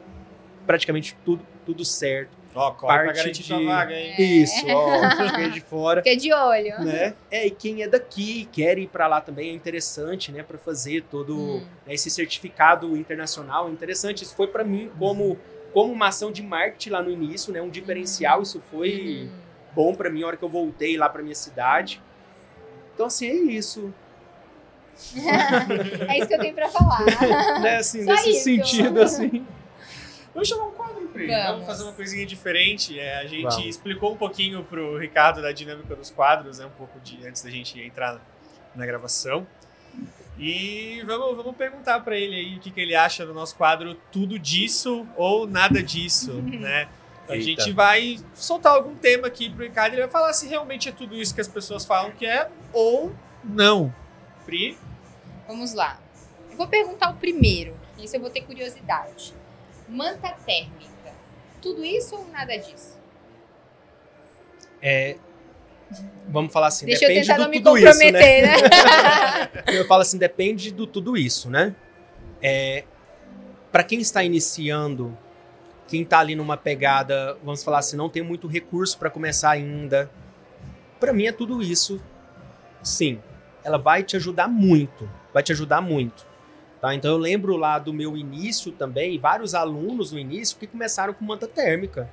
praticamente tudo, tudo certo. Ó, corre pra Parte garantir de- vaga, hein? É. Isso, ó, fiquei de fora. Fica de olho. né? É, e quem é daqui quer ir para lá também é interessante, né, para fazer todo Hum. né, esse certificado internacional, é interessante. Isso foi para mim como como uma ação de marketing lá no início, né, um diferencial, isso foi Uhum. bom para mim a hora que eu voltei lá para minha cidade. Então assim, é isso, é isso que eu tenho pra falar. né, assim, Só nesse isso. sentido assim. Vamos chamar um quadro, Pri. Vamos. Vamos fazer uma coisinha diferente. É, a gente Vamos. explicou um pouquinho pro Ricardo da dinâmica dos quadros, né? Um pouco de antes da gente entrar na gravação. E vamos, vamos perguntar para ele aí o que, que ele acha do nosso quadro Tudo Disso ou Nada Disso, né? A Eita. gente vai soltar algum tema aqui pro Ricardo e ele vai falar se realmente é tudo isso que as pessoas falam que é ou não. Pri? Vamos lá. Eu vou perguntar o primeiro, isso eu vou ter curiosidade. Manta térmica, tudo isso ou nada disso? É, vamos falar assim, Deixa depende eu tentar não me comprometer, isso, né? né? eu falo assim, depende do tudo isso, né? É, para quem está iniciando, quem está ali numa pegada, vamos falar assim, não tem muito recurso para começar ainda, para mim é tudo isso. Sim, ela vai te ajudar muito, vai te ajudar muito. Tá? Então eu lembro lá do meu início também, vários alunos no início que começaram com manta térmica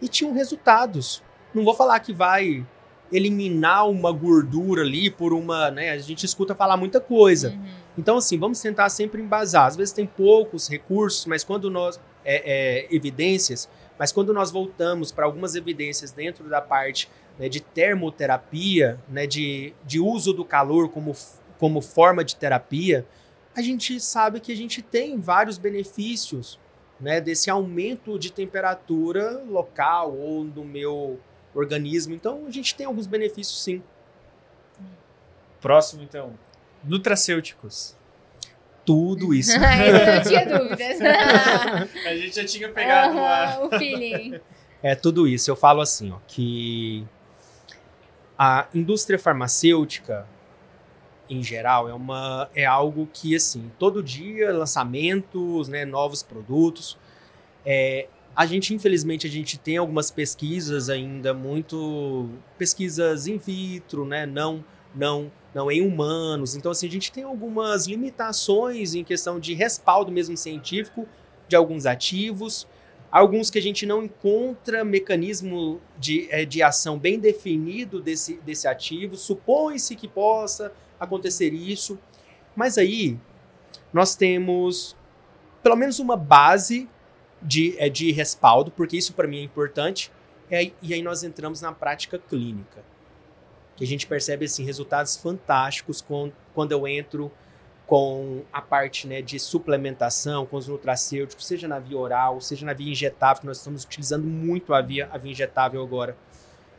e tinham resultados. Não vou falar que vai eliminar uma gordura ali por uma, né? A gente escuta falar muita coisa. Uhum. Então assim, vamos tentar sempre embasar. Às vezes tem poucos recursos, mas quando nós é, é, evidências, mas quando nós voltamos para algumas evidências dentro da parte né, de termoterapia, né, de, de uso do calor como, como forma de terapia, a gente sabe que a gente tem vários benefícios né, desse aumento de temperatura local ou no meu organismo. Então, a gente tem alguns benefícios sim. Próximo, então. Nutracêuticos. Tudo isso. eu não tinha dúvidas. a gente já tinha pegado uhum, o feeling. É tudo isso. Eu falo assim, ó, que a indústria farmacêutica em geral, é, uma, é algo que, assim, todo dia lançamentos, né, novos produtos. É, a gente, infelizmente, a gente tem algumas pesquisas ainda muito... pesquisas in vitro, né, não, não, não em humanos. Então, assim, a gente tem algumas limitações em questão de respaldo mesmo científico de alguns ativos, alguns que a gente não encontra mecanismo de, é, de ação bem definido desse, desse ativo. Supõe-se que possa acontecer isso. Mas aí nós temos pelo menos uma base de, é, de respaldo, porque isso para mim é importante. É, e aí nós entramos na prática clínica. Que a gente percebe assim, resultados fantásticos com, quando eu entro com a parte né, de suplementação, com os nutracêuticos, seja na via oral, seja na via injetável, que nós estamos utilizando muito a via, a via injetável agora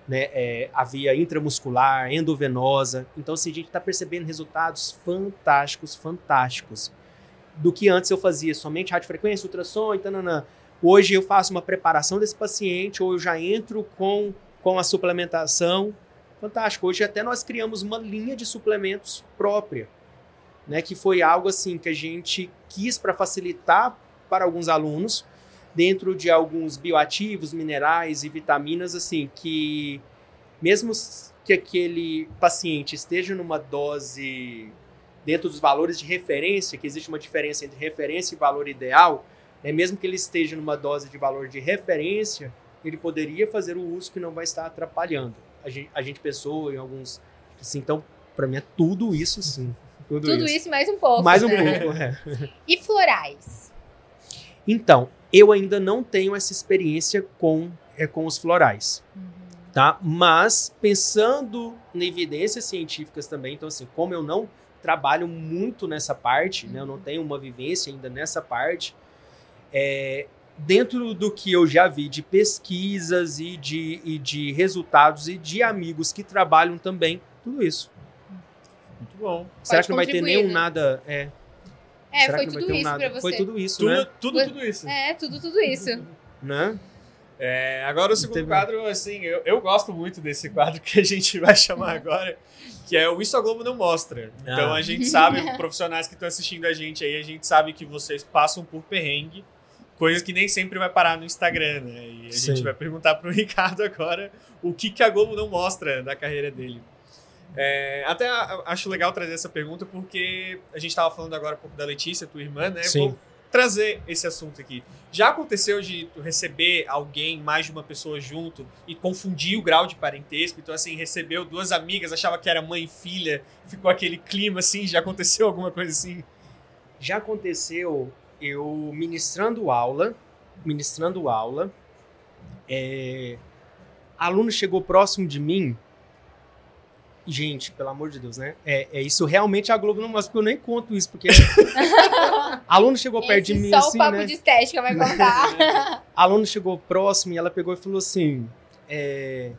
né, é, a via intramuscular, endovenosa. Então, assim, a gente está percebendo resultados fantásticos, fantásticos. Do que antes eu fazia somente radiofrequência, ultrassom e tananã. Hoje eu faço uma preparação desse paciente, ou eu já entro com, com a suplementação. Fantástico. Hoje até nós criamos uma linha de suplementos própria, né, que foi algo assim que a gente quis para facilitar para alguns alunos, dentro de alguns bioativos, minerais e vitaminas, assim, que mesmo que aquele paciente esteja numa dose dentro dos valores de referência, que existe uma diferença entre referência e valor ideal, né, mesmo que ele esteja numa dose de valor de referência, ele poderia fazer o uso que não vai estar atrapalhando. A gente, a gente pensou em alguns. Assim, então, para mim é tudo isso, sim. Tudo, tudo isso. isso. mais um pouco. Mais um né? pouco, é. E florais? Então, eu ainda não tenho essa experiência com, é, com os florais. Uhum. Tá? Mas, pensando em evidências científicas também, então, assim, como eu não trabalho muito nessa parte, uhum. né, eu não uhum. tenho uma vivência ainda nessa parte, é, dentro do que eu já vi de pesquisas e de, e de resultados e de amigos que trabalham também, tudo isso. Muito bom. Será Pode que não vai ter nenhum né? nada. É, é, Será foi tudo isso um pra você. Foi tudo isso, tudo, né? Tudo, tudo isso. É, tudo, tudo isso. né? É, agora o segundo Teve... quadro, assim, eu, eu gosto muito desse quadro que a gente vai chamar agora, que é o Isso a Globo Não Mostra. Ah. Então a gente sabe, profissionais que estão assistindo a gente aí, a gente sabe que vocês passam por perrengue, coisas que nem sempre vai parar no Instagram, né? E a Sim. gente vai perguntar pro Ricardo agora o que, que a Globo não mostra da carreira dele. É, até acho legal trazer essa pergunta porque a gente estava falando agora um pouco da Letícia, tua irmã, né? Sim. Vou trazer esse assunto aqui. Já aconteceu de receber alguém, mais de uma pessoa junto, e confundir o grau de parentesco? Então, assim, recebeu duas amigas, achava que era mãe e filha, ficou aquele clima assim? Já aconteceu alguma coisa assim? Já aconteceu eu ministrando aula, ministrando aula. É, aluno chegou próximo de mim. Gente, pelo amor de Deus, né? É, é isso realmente a Globo não mostra, porque eu nem conto isso, porque aluno chegou perto Esse de mim só assim, o papo né? de estética vai contar. aluno chegou próximo e ela pegou e falou assim: é,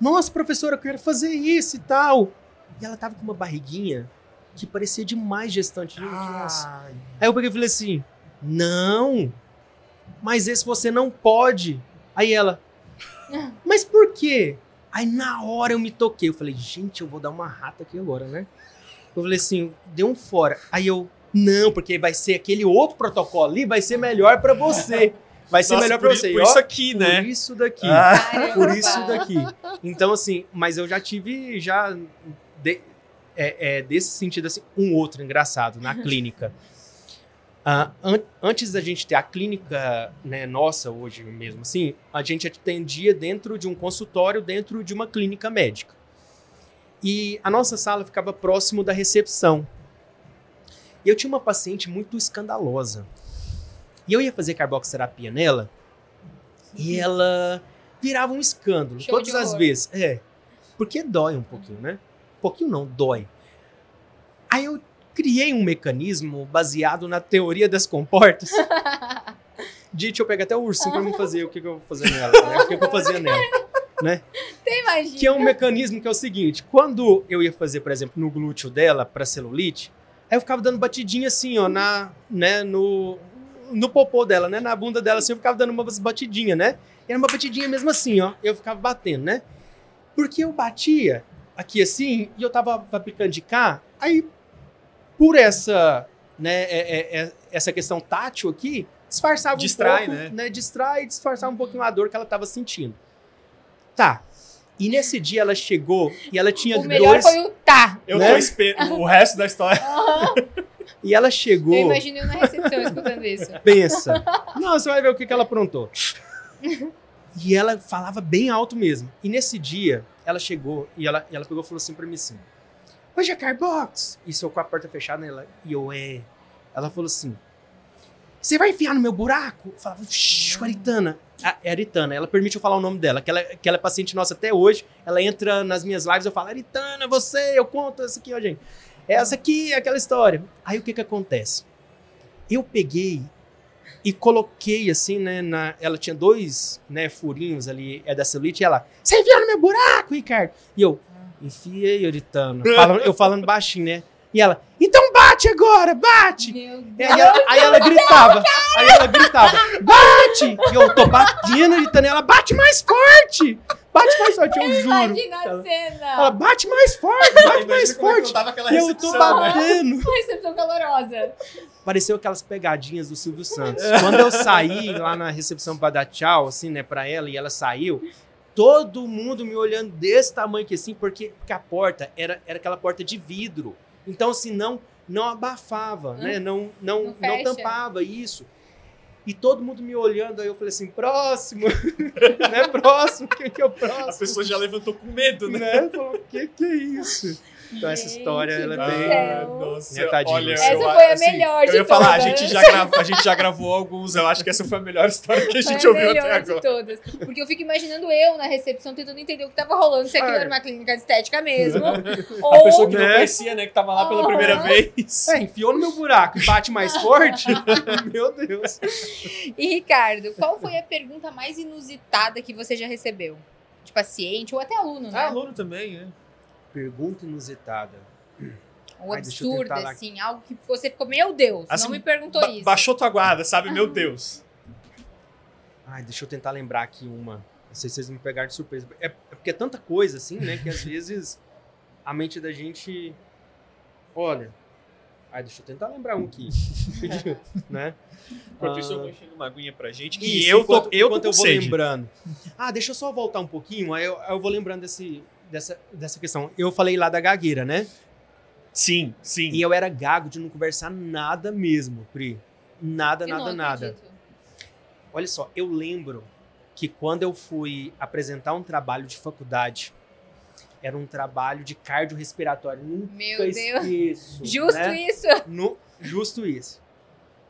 Nossa, professora, eu quero fazer isso e tal. E ela tava com uma barriguinha que parecia demais gestante. Gente, nossa. Aí eu peguei e falei assim: Não, mas esse você não pode. Aí ela, mas por quê? Aí na hora eu me toquei. Eu falei: Gente, eu vou dar uma rata aqui agora, né? Eu falei assim: Deu um fora. Aí eu, não, porque vai ser aquele outro protocolo ali, vai ser melhor pra você. Vai ser Nossa, melhor por, pra você. Por ó, isso aqui, por né? isso daqui. Ah. Por isso daqui. Então, assim, mas eu já tive, já, de- é, é, desse sentido, assim, um outro engraçado na clínica. Ah, an- antes da gente ter a clínica né, nossa hoje mesmo, assim, a gente atendia dentro de um consultório, dentro de uma clínica médica. E a nossa sala ficava próximo da recepção. E eu tinha uma paciente muito escandalosa. E eu ia fazer carboxterapia nela, e ela virava um escândalo, Show todas as vezes. É. Porque dói um pouquinho, né? Um pouquinho não, dói. Aí eu criei um mecanismo baseado na teoria das comportas. de deixa eu pegar até o ursinho pra mim fazer o que, que eu vou fazer nela. Né? O que, que eu fazia nela. Né? Você imagina? Que é um mecanismo que é o seguinte: quando eu ia fazer, por exemplo, no glúteo dela pra celulite, aí eu ficava dando batidinha assim, ó, na, né, no, no popô dela, né, na bunda dela, assim, eu ficava dando umas batidinha, né? Era uma batidinha mesmo assim, ó, eu ficava batendo, né? Porque eu batia aqui assim e eu tava aplicando de cá, aí por essa, né, é- é- é- essa questão tátil aqui, disfarçava Distrai, um pouco, né? Distrai e disfarçava um pouquinho a dor que ela tava sentindo. Tá. E nesse dia ela chegou e ela tinha O melhor dores. foi o tá. Eu Né? tô esperando o resto da história. E ela chegou. Eu imagino eu na recepção escutando isso. Pensa. Não, você vai ver o que, que ela aprontou. E ela falava bem alto mesmo. E nesse dia, ela chegou e ela, e ela pegou e falou assim pra mim assim: Hoje é Carbox! Eu com a porta fechada nela. E eu, é. Ela falou assim: Você vai enfiar no meu buraco? Eu falava, Shhh, Aritana. Ah, é Aritana, ela permite eu falar o nome dela, que ela, que ela é paciente nossa até hoje. Ela entra nas minhas lives, eu falo, Aritana, você, eu conto essa aqui, ó, gente. Essa aqui é aquela história. Aí o que que acontece? Eu peguei e coloquei assim, né, na, ela tinha dois, né, furinhos ali, é da celulite, e ela, você enfiou no meu buraco, Ricardo? E eu, enfiei, Aritana. Falando- eu falando baixinho, né? E ela, então bate agora, bate! Meu E aí, ela, aí ela gritava, aí ela gritava, bate! E eu tô batendo, gritando, e ela, bate mais forte! Bate mais forte, eu juro. Imagina a Ela, cena. ela, bate mais forte, bate mais é forte! eu eu tô né? batendo. Uma recepção calorosa. Pareceu aquelas pegadinhas do Silvio Santos. Quando eu saí lá na recepção pra dar tchau, assim, né, pra ela, e ela saiu, todo mundo me olhando desse tamanho que assim, porque, porque a porta era, era aquela porta de vidro. Então, assim, não, não abafava, né? Não, não, Não não, fecha. tampava isso. E todo mundo me olhando, aí eu falei assim, próximo, né? Próximo, quem que é o A próximo? pessoa já levantou com medo, né? Né? Falou, o que que é isso? Então, essa história, ela é bem- nossa, Né, olha, assim. eu Essa a- foi a assim, melhor Eu de ia falar, a todas. gente, já gravou, a gente já gravou alguns, eu acho que essa foi a melhor história que a gente Foi a ouviu até melhor de agora. todas. Porque eu fico imaginando eu na recepção tentando entender o que tava rolando, se aquilo É. era uma clínica de estética mesmo. A ou pessoa que não Né? conhecia, né, que tava lá pela primeira vez. É, enfiou no meu buraco e bate mais forte? meu Deus. E Ricardo, qual foi a pergunta mais inusitada que você já recebeu? De paciente ou até aluno, né? Ah, aluno também, né? Pergunta inusitada. Ou Ai, lá. assim, algo que você ficou, meu Deus, Assim, não me perguntou Ba- isso. baixou tua guarda, sabe? Meu Deus. Ai, deixa eu tentar lembrar aqui uma. Não sei se vocês me pegaram de surpresa. É, é porque é tanta coisa, assim, né? Que às vezes a mente da gente. Olha. Ai, deixa eu tentar lembrar um aqui. né? Enquanto isso, eu Ah, vou enchendo uma aguinha pra gente. Isso, E eu tô, enquanto- eu tô enquanto eu vou sede. lembrando. Ah, deixa eu só voltar um pouquinho, aí eu, aí eu vou lembrando desse, dessa, dessa questão. Eu falei lá da gagueira, né? Sim, sim. E eu era gago de não conversar nada mesmo, Pri. Nada, Eu nada, nada. acredito. Olha só, eu lembro que quando eu fui apresentar um trabalho de faculdade, era um trabalho de cardiorrespiratório. Nunca Meu Deus. esqueço. Justo né? isso. No- justo isso.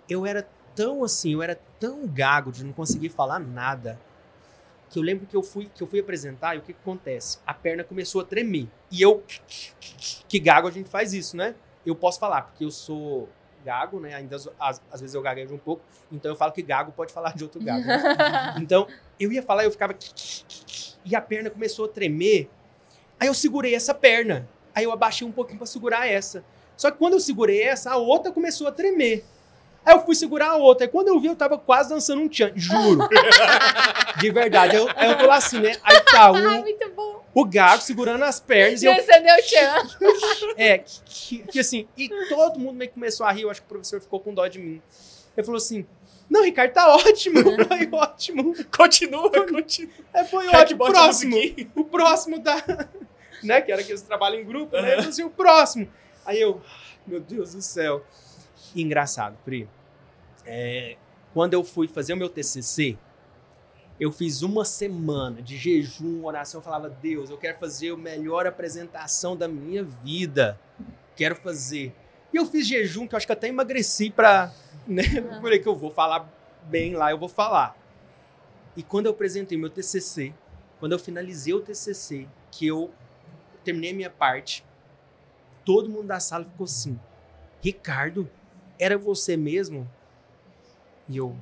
Eu era tão assim, eu era tão gago de não conseguir falar nada, que eu lembro que eu fui, que eu fui apresentar e o que, que acontece? A perna começou a tremer. E eu, que gago a gente faz isso, né? Eu posso falar, porque eu sou gago, né? Ainda às, às vezes eu gaguejo um pouco, então eu falo que gago pode falar de outro gago. Né? Então, eu ia falar, eu ficava e a perna começou a tremer. Aí eu segurei essa perna. Aí eu abaixei um pouquinho para segurar essa. Só que quando eu segurei essa, a outra começou a tremer. Aí eu fui segurar a outra. Aí quando eu vi, eu tava quase dançando um tchan. Juro. De verdade. Aí eu, aí eu tô lá assim, né? Aí tá o, Muito bom. o gago segurando as pernas. E eu, Dançando o tchan. é, que, que assim, e todo mundo meio que começou a rir. Eu acho que o professor ficou com dó de mim. Ele falou assim: Não, Ricardo, tá ótimo. Foi ótimo. Continua, continua. É, foi Quer que ótimo. Próximo. O próximo da. né? Que era que eles trabalham em grupo, né? Aham. Eu falei assim, o próximo. Aí eu, meu Deus do céu. E engraçado, Pri. é, quando eu fui fazer o meu TCC, eu fiz uma semana de jejum, oração. Eu falava, Deus, eu quero fazer a melhor apresentação da minha vida. Quero fazer. E eu fiz jejum, que eu acho que até emagreci pra. Né? Eu falei que eu vou falar bem lá, eu vou falar. E quando eu apresentei meu TCC, quando eu finalizei o TCC, que eu terminei a minha parte, todo mundo da sala ficou assim: Ricardo, era você mesmo? E eu,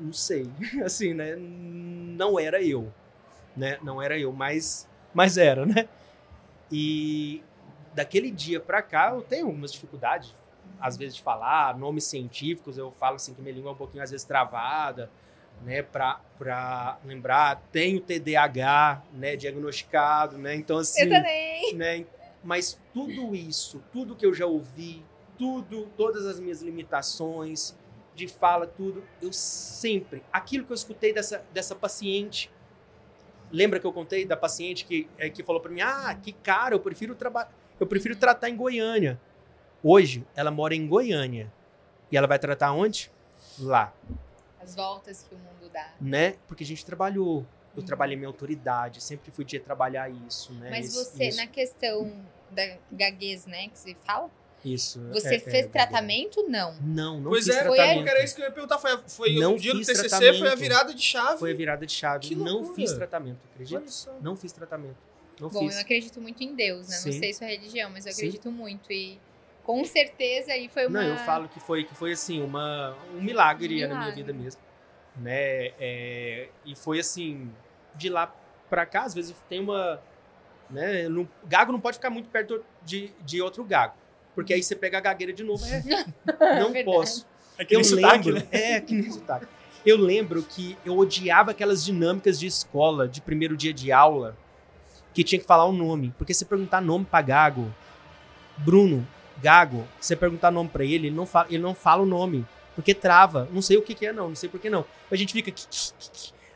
não sei, assim, né? Não era eu, né? Não era eu, mas, mas era, né? E daquele dia pra cá eu tenho algumas dificuldades, às vezes de falar nomes científicos, eu falo assim que minha língua é um pouquinho às vezes travada, né? Pra, pra lembrar, tenho TDAH, né? Diagnosticado, né? Então assim Eu também. né? Mas tudo isso, tudo que eu já ouvi, tudo, todas as minhas limitações de fala, tudo, eu sempre, aquilo que eu escutei dessa, dessa paciente, lembra que eu contei da paciente que, é, que falou para mim, ah, que cara, eu prefiro trabalhar, eu prefiro tratar em Goiânia. Hoje, ela mora em Goiânia. E ela vai tratar onde? Lá As voltas que o mundo dá. né? Porque a gente trabalhou. Eu Uhum. trabalhei minha autoridade, sempre fui de trabalhar isso, né? Mas Isso- você, isso, na questão da gaguez, né, que você fala, isso, você é- fez é- tratamento? Não. Não, não Pois fiz é, tratamento. porque era isso que eu ia perguntar. Foi, foi Não o dia do TCC, tratamento. foi a virada de chave. Foi a virada de chave. Que não fiz tratamento, acredita? Não fiz tratamento. Não Bom, fiz. eu acredito muito em Deus, né? Não Sim. sei sua religião, mas eu Sim. acredito muito. E com certeza aí foi uma. Não, eu falo que foi, que foi assim, uma, um milagre, Um na minha milagre. vida mesmo. Né? É, e foi assim, de lá pra cá, às vezes tem uma. Né? Não, gago não pode ficar muito perto de, de outro gago. Porque aí você pega a gagueira de novo. É, não Verdade. posso. É que eu nem sotaque, lembro, né? É, que nem sotaque. Eu lembro que eu odiava aquelas dinâmicas de escola, de primeiro dia de aula, que tinha que falar o nome. Porque se perguntar nome pra Gago, Bruno, Gago, você perguntar nome pra ele, ele não fala, ele não fala o nome. Porque trava. Não sei o que, que é, não. Não sei por que não. A gente fica.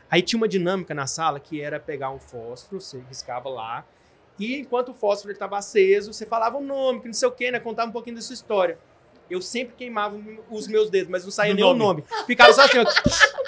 Aí tinha uma dinâmica na sala que era pegar um fósforo, você riscava lá. E enquanto o fósforo estava aceso, você falava o nome, que não sei o que, né? Contava um pouquinho da sua história. Eu sempre queimava os meus dedos, mas não saía nem o nome. Ficava só assim, ó.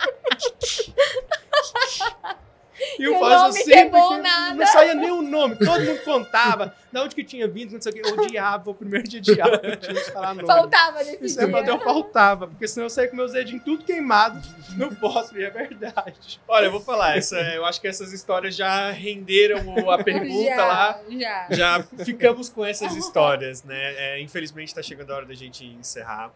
E E o Fausto nome sempre queimou que- nada. Não saía nem o nome. Todo mundo contava de onde que tinha vindo, não sei o que. Eu odiava o primeiro dia de aula. Eu tinha que falar nome. Faltava nesse Isso é dia. eu faltava, porque senão eu saía com meus dedinhos tudo queimado no fósforo, e é verdade. Olha, eu vou falar, essa, eu acho que essas histórias já renderam a pergunta já, lá. Já. Já ficamos com essas histórias, né? É, infelizmente tá chegando a hora da gente encerrar.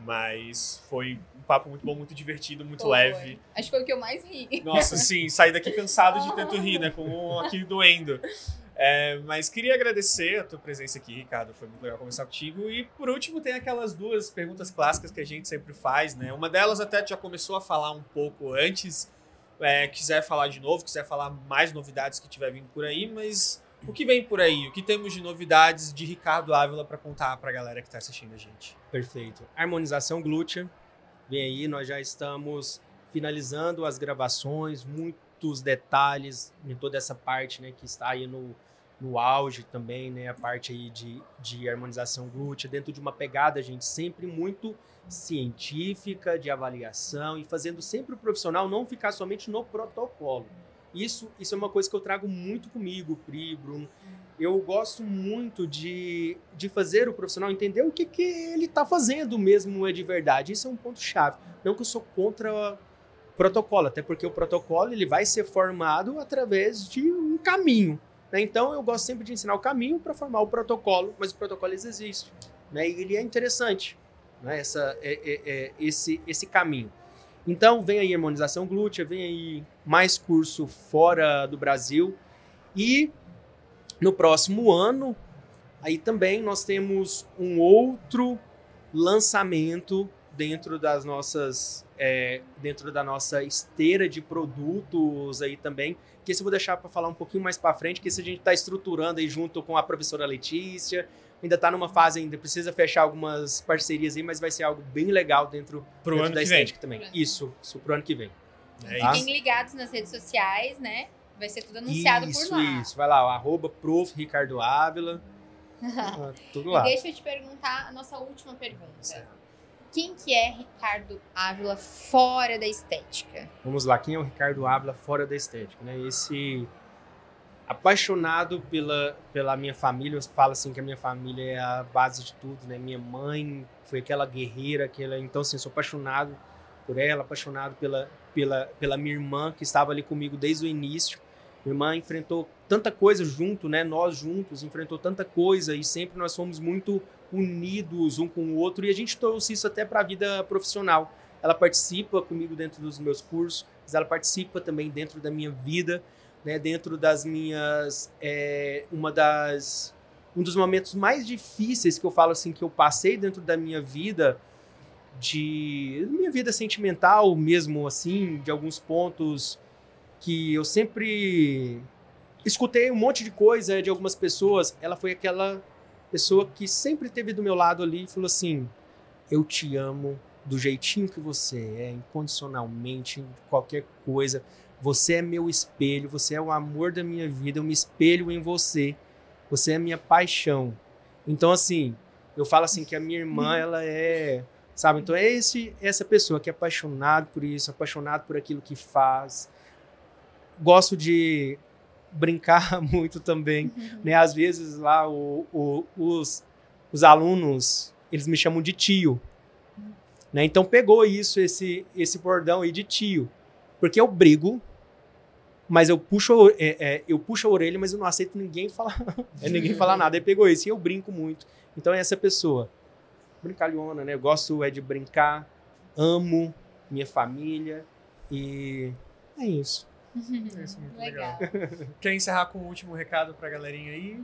Mas foi um papo muito bom, muito divertido, muito Foi. leve. Acho que foi o que eu mais ri. Nossa, sim, saí daqui cansado de tanto rir, né? Com aqui doendo. É, mas queria agradecer a tua presença aqui, Ricardo. Foi muito legal conversar contigo. E por último, tem aquelas duas perguntas clássicas que a gente sempre faz, né? Uma delas até já começou a falar um pouco antes. É, quiser falar de novo, quiser falar mais novidades que tiver vindo por aí, mas o que vem por aí? O que temos de novidades de Ricardo Ávila para contar pra galera que tá assistindo a gente? Perfeito. Harmonização glútea. Vem aí, nós já estamos finalizando as gravações, muitos detalhes em toda essa parte, né, que está aí no, no auge também, né, a parte aí de, de harmonização glútea, dentro de uma pegada, gente, sempre muito científica, de avaliação e fazendo sempre o profissional não ficar somente no protocolo. Isso, isso é uma coisa que eu trago muito comigo, Pri, Bruno. eu gosto muito de, de fazer o profissional entender o que, que ele está fazendo mesmo é de verdade. Isso é um ponto chave. Não que eu sou contra protocolo, até porque o protocolo ele vai ser formado através de um caminho. Né? Então eu gosto sempre de ensinar o caminho para formar o protocolo, mas o protocolo existe, né? E ele é interessante, né? Essa, é, é, é, esse, esse caminho. Então vem aí harmonização glútea, vem aí mais curso fora do Brasil. E no próximo ano aí também nós temos um outro lançamento dentro das nossas é, dentro da nossa esteira de produtos aí também que esse eu vou deixar para falar um pouquinho mais para frente que esse a gente está estruturando aí junto com a professora Letícia ainda está numa fase ainda precisa fechar algumas parcerias aí mas vai ser algo bem legal dentro, pro dentro ano da que vem. estética também isso isso pro ano que vem É Tá? Fiquem ligados nas redes sociais, né? Vai ser tudo anunciado isso por lá. isso vai lá o arroba prof Ricardo Ávila ah, tudo lá E deixa eu te perguntar a nossa última pergunta. Quem que é Ricardo Ávila fora da estética? Vamos lá, quem é o Ricardo Ávila fora da estética, né? Esse apaixonado pela, pela minha família, eu falo assim que a minha família é a base de tudo, né? Minha mãe foi aquela guerreira, aquela, então assim, sou apaixonado por ela, apaixonado pela, pela, pela minha irmã que estava ali comigo desde o início. Minha irmã enfrentou tanta coisa junto, né? Nós juntos enfrentou tanta coisa e sempre nós fomos muito unidos um com o outro e a gente trouxe isso até para a vida profissional. Ela participa comigo dentro dos meus cursos, mas ela participa também dentro da minha vida, né? Dentro das minhas, é, uma das, um dos momentos mais difíceis que eu falo assim que eu passei dentro da minha vida de minha vida sentimental mesmo assim, de alguns pontos que eu sempre escutei um monte de coisa de algumas pessoas. Ela foi aquela pessoa que sempre esteve do meu lado ali e falou assim: Eu te amo do jeitinho que você é, incondicionalmente, qualquer coisa. Você é meu espelho, você é o amor da minha vida, eu me espelho em você. Você é minha paixão. Então, assim, eu falo assim que a minha irmã, ela é. Sabe? Então, é esse, essa pessoa que é apaixonado por isso, apaixonado por aquilo que faz. Gosto de brincar muito também, né? Às vezes lá o, o- os, os alunos, eles me chamam de tio, né? Então pegou isso, esse, esse bordão aí de tio, porque eu brigo, mas eu puxo, é, é, eu puxo a orelha, mas eu não aceito ninguém falar, é, ninguém falar nada. Aí pegou isso e eu brinco muito. Então é essa pessoa, brincalhona, né? Eu gosto é de brincar, amo minha família e é isso. Isso, muito Legal. Quer encerrar com o último recado pra galerinha aí?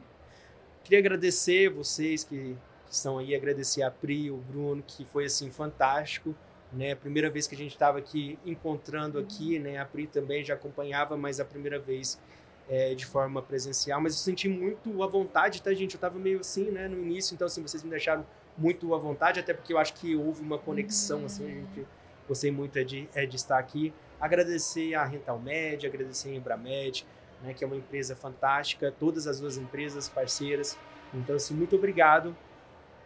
Queria agradecer vocês que, que estão aí, agradecer a Pri, o Bruno, que foi assim fantástico, né? Primeira vez que a gente estava aqui encontrando aqui, né? A Pri também já acompanhava, mas a primeira vez é, de forma presencial. Mas eu senti muito à vontade, tá, gente? Eu tava meio assim, né? No início, então assim vocês me deixaram muito à vontade, até porque eu acho que houve uma conexão, assim, a gente gostei muito é de, é de estar aqui. Agradecer a Rental Med, agradecer a Embramed, né, que é uma empresa fantástica, todas as duas empresas parceiras. Então, assim, muito obrigado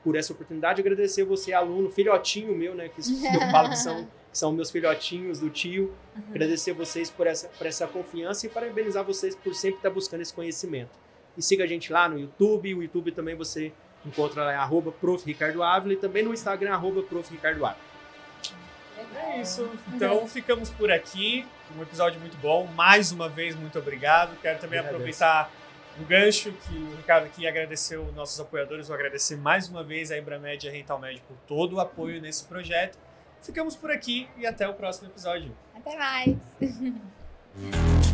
por essa oportunidade. Agradecer você, aluno, filhotinho meu, né, que eu falo que são, que são meus filhotinhos do tio. Agradecer vocês por essa, por essa confiança e parabenizar vocês por sempre estar buscando esse conhecimento. E siga a gente lá no YouTube, o YouTube também você encontra lá, arroba Prof. Ricardo Ávila, e também no Instagram, arroba Prof. Ricardo Ávila. É isso. Então ficamos por aqui. Um episódio muito bom. Mais uma vez, muito obrigado. Quero também aproveitar o gancho que o Ricardo aqui agradeceu nossos apoiadores. Vou agradecer mais uma vez a Ibramed e a Rentalmed por todo o apoio nesse projeto. Ficamos por aqui e até o próximo episódio. Até mais.